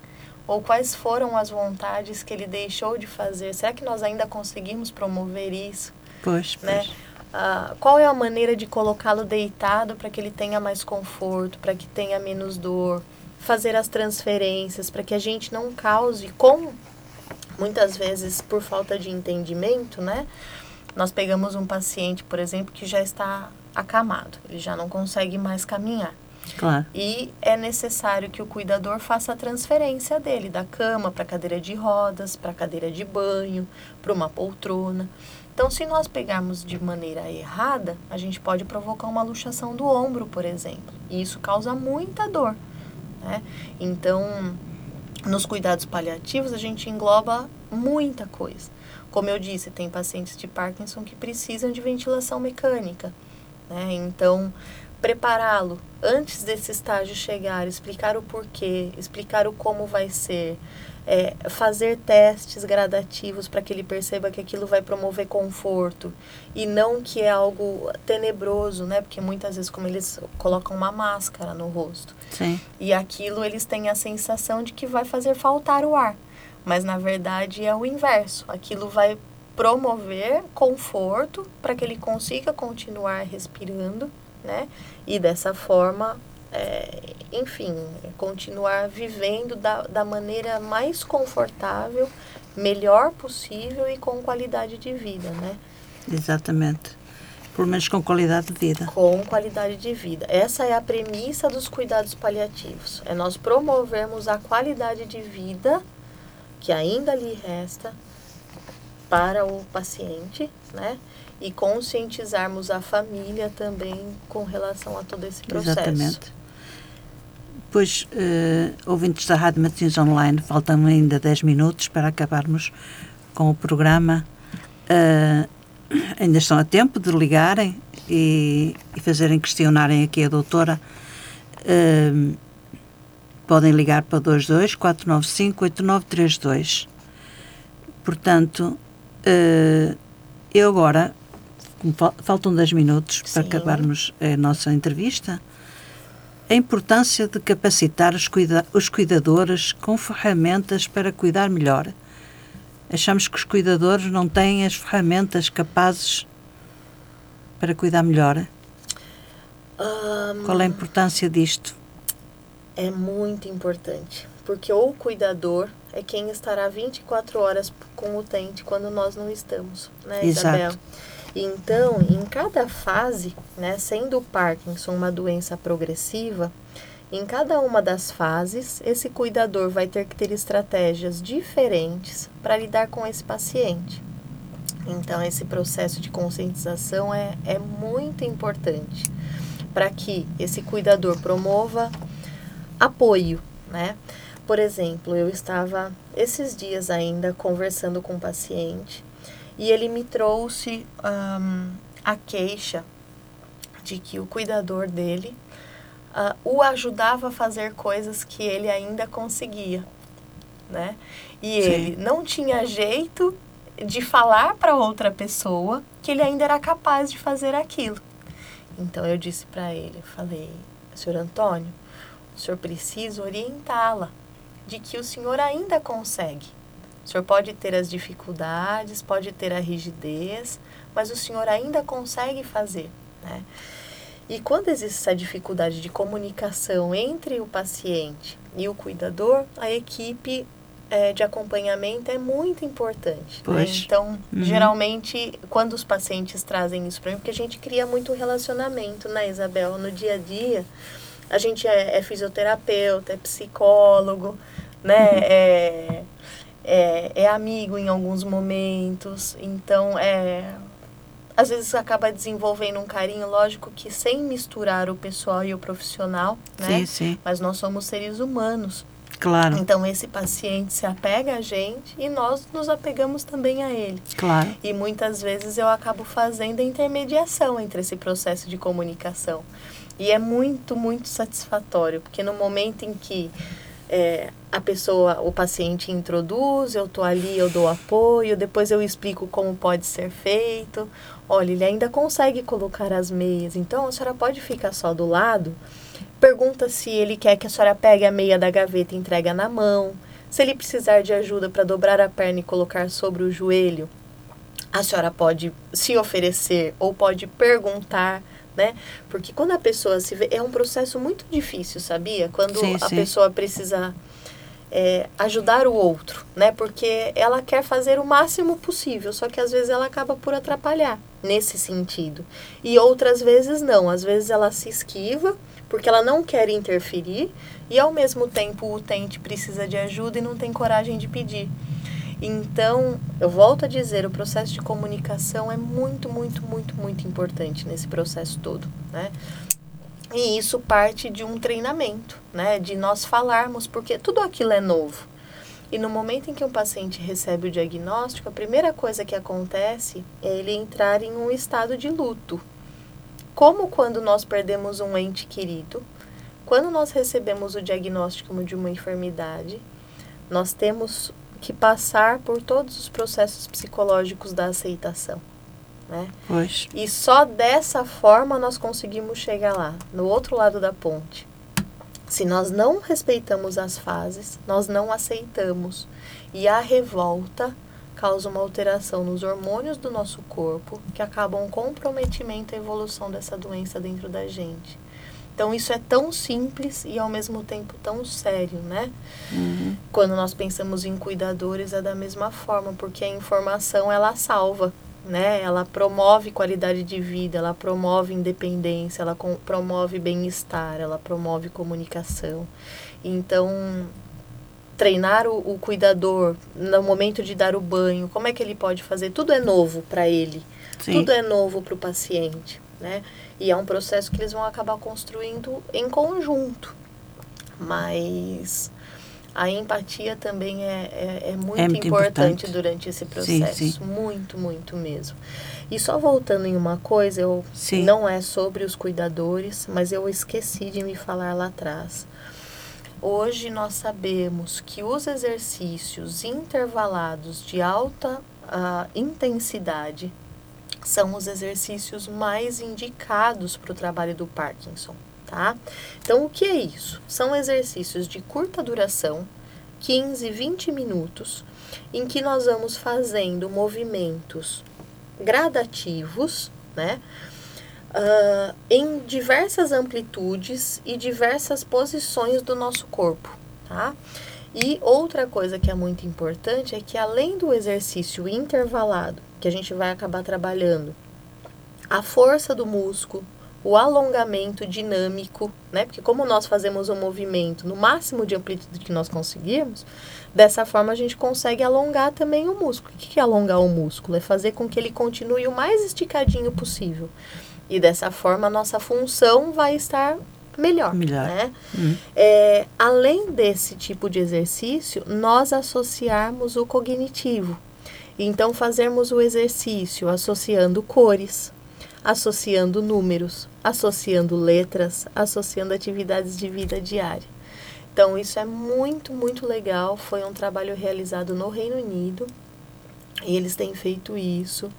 Ou quais foram as vontades que ele deixou de fazer? Será que nós ainda conseguimos promover isso? Pois, né? pois. Ah, qual é a maneira de colocá-lo deitado para que ele tenha mais conforto, para que tenha menos dor? Fazer as transferências para que a gente não cause, com muitas vezes por falta de entendimento, né? Nós pegamos um paciente, por exemplo, que já está acamado, ele já não consegue mais caminhar. Claro. E é necessário que o cuidador faça a transferência dele da cama para cadeira de rodas, para cadeira de banho, para uma poltrona. Então, se nós pegarmos de maneira errada, a gente pode provocar uma luxação do ombro, por exemplo. E isso causa muita dor. Né? Então, nos cuidados paliativos, a gente engloba muita coisa. Como eu disse, tem pacientes de Parkinson que precisam de ventilação mecânica. Né? Então, prepará-lo antes desse estágio chegar, explicar o porquê, explicar o como vai ser, é, fazer testes gradativos para que ele perceba que aquilo vai promover conforto e não que é algo tenebroso, né? Porque muitas vezes, como eles colocam uma máscara no rosto, Sim. e aquilo eles têm a sensação de que vai fazer faltar o ar, mas na verdade é o inverso. Aquilo vai promover conforto para que ele consiga continuar respirando, né? E dessa forma é, enfim, continuar vivendo da, da maneira mais confortável, melhor possível e com qualidade de vida, né? Exatamente. Pelo menos com qualidade de vida. Com qualidade de vida. Essa é a premissa dos cuidados paliativos. É nós promovermos a qualidade de vida que ainda lhe resta para o paciente, né? E conscientizarmos a família também com relação a todo esse processo. Exatamente. Pois, uh, ouvintes da Rádio Matins Online, faltam ainda 10 minutos para acabarmos com o programa. Uh, ainda estão a tempo de ligarem e, e fazerem questionarem aqui a doutora. Uh, podem ligar para 22 495 8932. Portanto, uh, eu agora, faltam 10 minutos para Sim. acabarmos a nossa entrevista a importância de capacitar os, cuida os cuidadores com ferramentas para cuidar melhor. Achamos que os cuidadores não têm as ferramentas capazes para cuidar melhor. Um, Qual é a importância disto? É muito importante, porque o cuidador é quem estará 24 horas com o utente quando nós não estamos, né, Exato. Isabel? Então, em cada fase, né, sendo o Parkinson uma doença progressiva, em cada uma das fases, esse cuidador vai ter que ter estratégias diferentes para lidar com esse paciente. Então, esse processo de conscientização é, é muito importante para que esse cuidador promova apoio, né? Por exemplo, eu estava esses dias ainda conversando com um paciente e ele me trouxe um, a queixa de que o cuidador dele uh, o ajudava a fazer coisas que ele ainda conseguia, né? E Sim. ele não tinha jeito de falar para outra pessoa que ele ainda era capaz de fazer aquilo. Então eu disse para ele, falei, senhor Antônio, o senhor precisa orientá-la de que o senhor ainda consegue. O senhor pode ter as dificuldades, pode ter a rigidez, mas o senhor ainda consegue fazer, né? E quando existe essa dificuldade de comunicação entre o paciente e o cuidador, a equipe é, de acompanhamento é muito importante. Né? Então, uhum. geralmente, quando os pacientes trazem isso para mim, porque a gente cria muito relacionamento, né, Isabel? No dia a dia, a gente é, é fisioterapeuta, é psicólogo, né? Uhum. É, é, é amigo em alguns momentos, então é às vezes acaba desenvolvendo um carinho, lógico que sem misturar o pessoal e o profissional, né? Sim, sim. Mas nós somos seres humanos. Claro. Então esse paciente se apega a gente e nós nos apegamos também a ele. Claro. E muitas vezes eu acabo fazendo a intermediação entre esse processo de comunicação. E é muito, muito satisfatório, porque no momento em que é, a pessoa, o paciente introduz, eu tô ali, eu dou apoio, depois eu explico como pode ser feito. Olha, ele ainda consegue colocar as meias, então a senhora pode ficar só do lado. Pergunta se ele quer que a senhora pegue a meia da gaveta e entrega na mão. Se ele precisar de ajuda para dobrar a perna e colocar sobre o joelho, a senhora pode se oferecer ou pode perguntar, né? Porque quando a pessoa se vê, é um processo muito difícil, sabia? Quando Sim, a sim. pessoa precisa é, ajudar o outro, né? Porque ela quer fazer o máximo possível, só que às vezes ela acaba por atrapalhar nesse sentido. E outras vezes não, às vezes ela se esquiva porque ela não quer interferir e ao mesmo tempo o utente precisa de ajuda e não tem coragem de pedir. Então, eu volto a dizer, o processo de comunicação é muito, muito, muito, muito importante nesse processo todo, né? E isso parte de um treinamento, né? De nós falarmos, porque tudo aquilo é novo. E no momento em que um paciente recebe o diagnóstico, a primeira coisa que acontece é ele entrar em um estado de luto. Como quando nós perdemos um ente querido, quando nós recebemos o diagnóstico de uma enfermidade, nós temos que passar por todos os processos psicológicos da aceitação, né? Pois. E só dessa forma nós conseguimos chegar lá, no outro lado da ponte. Se nós não respeitamos as fases, nós não aceitamos. E a revolta causa uma alteração nos hormônios do nosso corpo que acabam comprometimento à evolução dessa doença dentro da gente. Então isso é tão simples e ao mesmo tempo tão sério, né? Uhum. Quando nós pensamos em cuidadores é da mesma forma, porque a informação ela salva, né? Ela promove qualidade de vida, ela promove independência, ela promove bem-estar, ela promove comunicação. Então, treinar o, o cuidador no momento de dar o banho, como é que ele pode fazer? Tudo é novo para ele, Sim. tudo é novo para o paciente, né? E é um processo que eles vão acabar construindo em conjunto. Mas a empatia também é, é, é muito, É muito importante, importante. durante esse Sim, processo. sim. Muito, muito mesmo. E só voltando em uma coisa, eu Sim. não é sobre os cuidadores, mas eu esqueci de me falar lá atrás. Hoje nós sabemos que os exercícios intervalados de alta ah, intensidade são os exercícios mais indicados para o trabalho do Parkinson, tá? Então, o que é isso? São exercícios de curta duração, 15, 20 minutos, em que nós vamos fazendo movimentos gradativos, né? ah, em diversas amplitudes e diversas posições do nosso corpo, tá? E outra coisa que é muito importante é que além do exercício intervalado, que a gente vai acabar trabalhando, a força do músculo, o alongamento dinâmico, né? Porque como nós fazemos um movimento no máximo de amplitude que nós conseguirmos, dessa forma a gente consegue alongar também o músculo. O que é alongar o músculo? É fazer com que ele continue o mais esticadinho possível. E dessa forma a nossa função vai estar melhor, Melhor. né? Hum. É, além desse tipo de exercício, nós associarmos o cognitivo. Então, fazermos o exercício associando cores, associando números, associando letras, associando atividades de vida diária. Então, isso é muito, muito legal. Foi um trabalho realizado no Reino Unido e eles têm feito isso.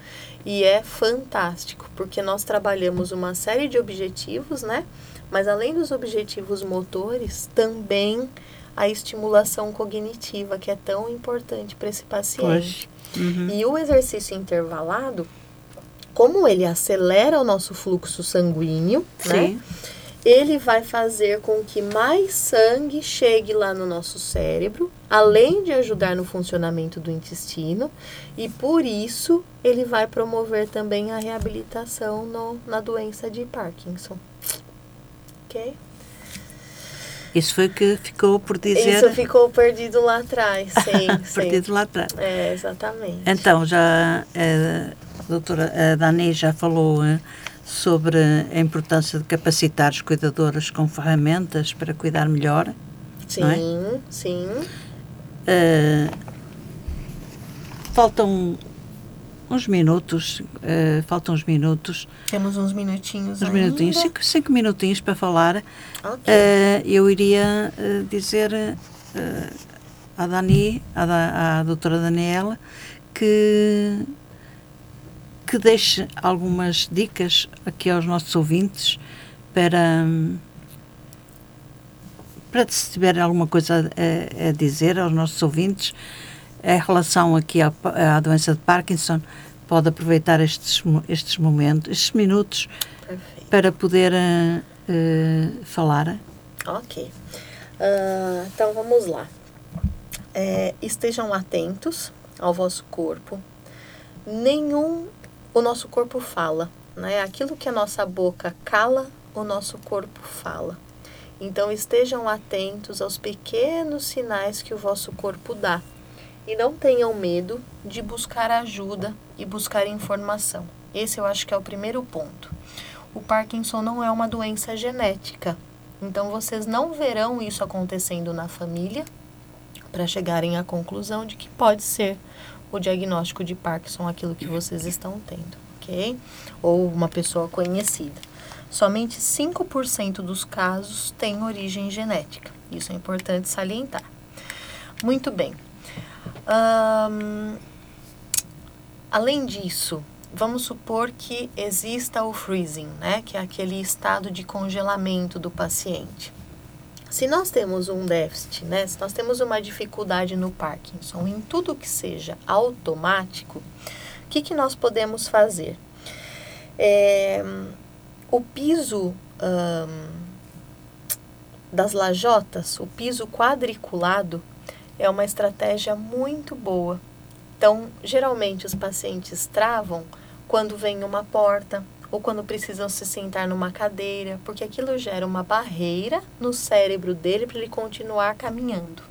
E é fantástico, porque nós trabalhamos uma série de objetivos, né? Mas além dos objetivos motores, também a estimulação cognitiva, que é tão importante para esse paciente. Uhum. E o exercício intervalado, como ele acelera o nosso fluxo sanguíneo, né? Sim. ele vai fazer com que mais sangue chegue lá no nosso cérebro, além de ajudar no funcionamento do intestino, e por isso ele vai promover também a reabilitação no, na doença de Parkinson. Ok? Isso foi o que ficou por dizer. Isso ficou perdido lá atrás, *laughs* sim, sim. perdido lá atrás. É, exatamente. Então, já eh, a doutora a Dani já falou eh, sobre a importância de capacitar os cuidadores com ferramentas para cuidar melhor. sim, é? sim. Eh, faltam uns minutos, eh, faltam uns minutos, Temos uns minutinhos uns minutinhos, ainda. cinco, cinco minutinhos para falar. Ok. Eh, eu iria eh, dizer uh, à Dani, à, à doutora Daniela, que, que deixe algumas dicas aqui aos nossos ouvintes para, para se tiver alguma coisa a, a dizer aos nossos ouvintes em relação aqui à, à doença de Parkinson, pode aproveitar estes, estes momentos, estes minutos, Perfeito. para poder uh, uh, falar. Ok. Uh, então vamos lá. É, estejam atentos ao vosso corpo. Nenhum o nosso corpo fala, né? Aquilo que a nossa boca cala, o nosso corpo fala. Então estejam atentos aos pequenos sinais que o vosso corpo dá e não tenham medo de buscar ajuda e buscar informação. Esse eu acho que é o primeiro ponto. O Parkinson não é uma doença genética, então vocês não verão isso acontecendo na família para chegarem à conclusão de que pode ser o diagnóstico de Parkinson aquilo que vocês estão tendo, ok? Ou uma pessoa conhecida. Somente 5% dos casos têm origem genética. Isso é importante salientar. Muito bem. Além disso, vamos supor que exista o freezing, né, que é aquele estado de congelamento do paciente. Se nós temos um déficit, né, se nós temos uma dificuldade no Parkinson em tudo que seja automático, o que, que nós podemos fazer? É, o piso das lajotas, o piso quadriculado, é uma estratégia muito boa. Então, geralmente os pacientes travam quando vem uma porta ou quando precisam se sentar numa cadeira, porque aquilo gera uma barreira no cérebro dele para ele continuar caminhando.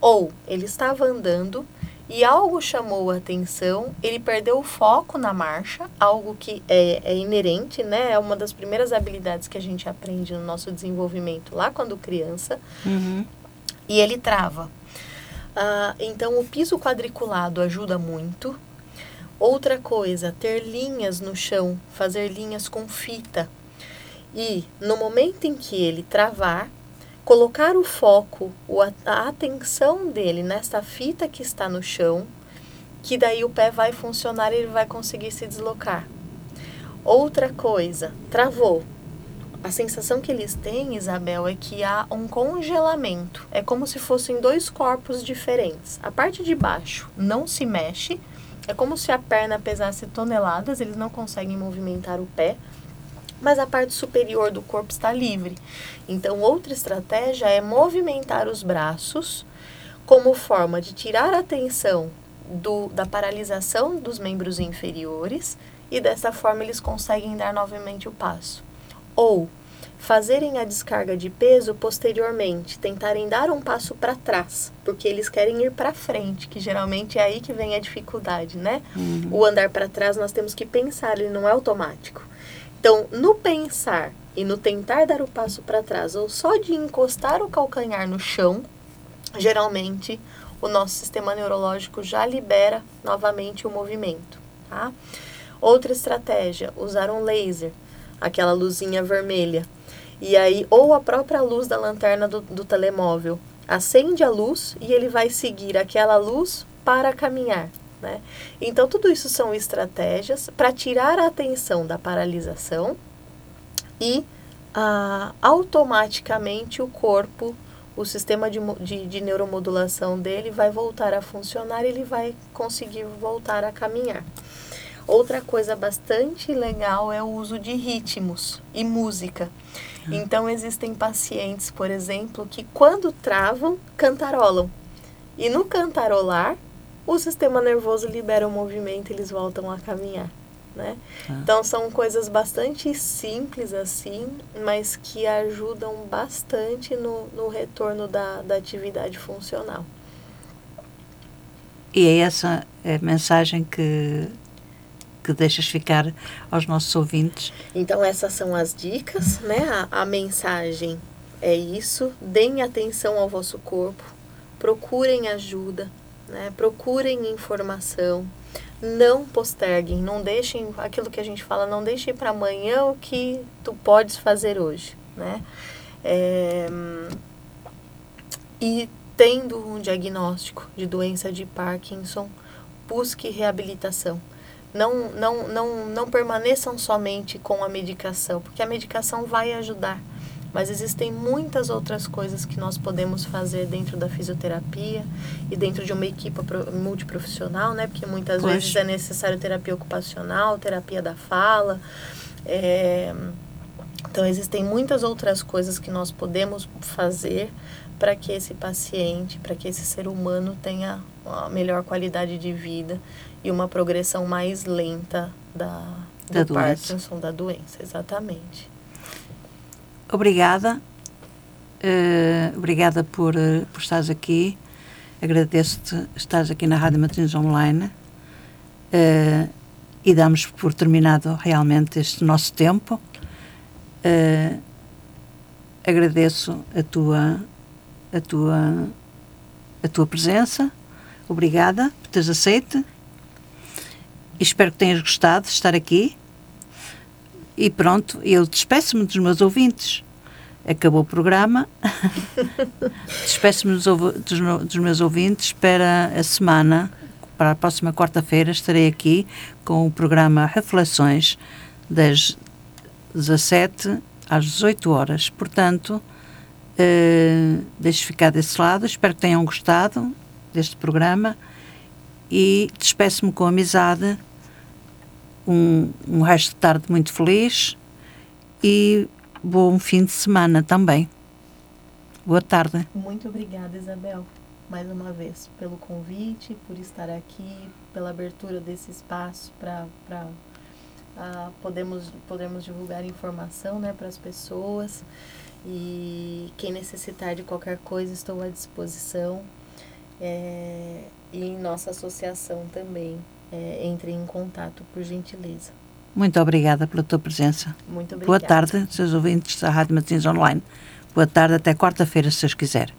Ou ele estava andando e algo chamou a atenção, ele perdeu o foco na marcha, algo que é, é, inerente, né? É uma das primeiras habilidades que a gente aprende no nosso desenvolvimento lá quando criança. Uhum. E ele trava. Ah, então, o piso quadriculado ajuda muito. Outra coisa, ter linhas no chão, fazer linhas com fita. E no momento em que ele travar, colocar o foco, a atenção dele nessa fita que está no chão, que daí o pé vai funcionar e ele vai conseguir se deslocar. Outra coisa, travou, a sensação que eles têm, Isabel, é que há um congelamento. É como se fossem dois corpos diferentes. A parte de baixo não se mexe, é como se a perna pesasse toneladas, eles não conseguem movimentar o pé, mas a parte superior do corpo está livre. Então, outra estratégia é movimentar os braços como forma de tirar a atenção do, da paralisação dos membros inferiores e dessa forma eles conseguem dar novamente o passo ou fazerem a descarga de peso posteriormente, tentarem dar um passo para trás, porque eles querem ir para frente, que geralmente é aí que vem a dificuldade, né? Uhum. O andar para trás nós temos que pensar, ele não é automático. Então, no pensar e no tentar dar o passo para trás, ou só de encostar o calcanhar no chão, geralmente o nosso sistema neurológico já libera novamente o movimento, tá? Outra estratégia, usar um laser aquela luzinha vermelha. E aí, ou a própria luz da lanterna do, do telemóvel acende a luz e ele vai seguir aquela luz para caminhar. Né? Então, tudo isso são estratégias para tirar a atenção da paralisação e ah, automaticamente o corpo, o sistema de, de, de neuromodulação dele vai voltar a funcionar ele vai conseguir voltar a caminhar. Outra coisa bastante legal é o uso de ritmos e música. Ah. Então, existem pacientes, por exemplo, que quando travam, cantarolam. E no cantarolar, o sistema nervoso libera o movimento e eles voltam a caminhar. Né? Ah. Então, são coisas bastante simples assim, mas que ajudam bastante no, no retorno da, da atividade funcional. E é essa é a mensagem que que deixas ficar aos nossos ouvintes? Então, essas são as dicas, né? A, a mensagem é isso. Deem atenção ao vosso corpo, procurem ajuda, né? procurem informação. Não posterguem, não deixem aquilo que a gente fala, não deixem para amanhã o que tu podes fazer hoje, né? É, e tendo um diagnóstico de doença de Parkinson, busque reabilitação. Não, não, não, não permaneçam somente com a medicação, porque a medicação vai ajudar. Mas existem muitas outras coisas que nós podemos fazer dentro da fisioterapia e dentro de uma equipe multiprofissional, né? Porque muitas pois. vezes é necessário terapia ocupacional, terapia da fala. É... Então, existem muitas outras coisas que nós podemos fazer para que esse paciente, para que esse ser humano tenha uma melhor qualidade de vida e uma progressão mais lenta da, da do Parkinson, da doença, exatamente. Obrigada. Uh, obrigada por, uh, por estares aqui. Agradeço-te estares aqui na Rádio Matriz Online. Uh, e damos por terminado realmente este nosso tempo. agradeço a tua a tua, a tua presença. Obrigada por teres aceito. Espero que tenhas gostado de estar aqui. E pronto, eu despeço-me dos meus ouvintes. Acabou o programa. *laughs* despeço-me dos, dos, dos meus ouvintes para a semana, para a próxima quarta-feira, estarei aqui com o programa Reflexões das 17 às 18 horas. Portanto, Uh, deixo ficar desse lado. Espero que tenham gostado deste programa e despeço-me com amizade. Um, um resto de tarde muito feliz e bom fim de semana também. Boa tarde. Muito obrigada, Isabel, mais uma vez, pelo convite, por estar aqui, pela abertura desse espaço para uh, ah, podermos, podermos divulgar informação né, para as pessoas. E quem necessitar de qualquer coisa, estou à disposição. É, e em nossa associação também, é, entre em contato, por gentileza. Muito obrigada pela tua presença. Muito obrigada. Boa tarde, seus ouvintes da Rádio Matins Online. Boa tarde, até quarta-feira, se Deus quiser.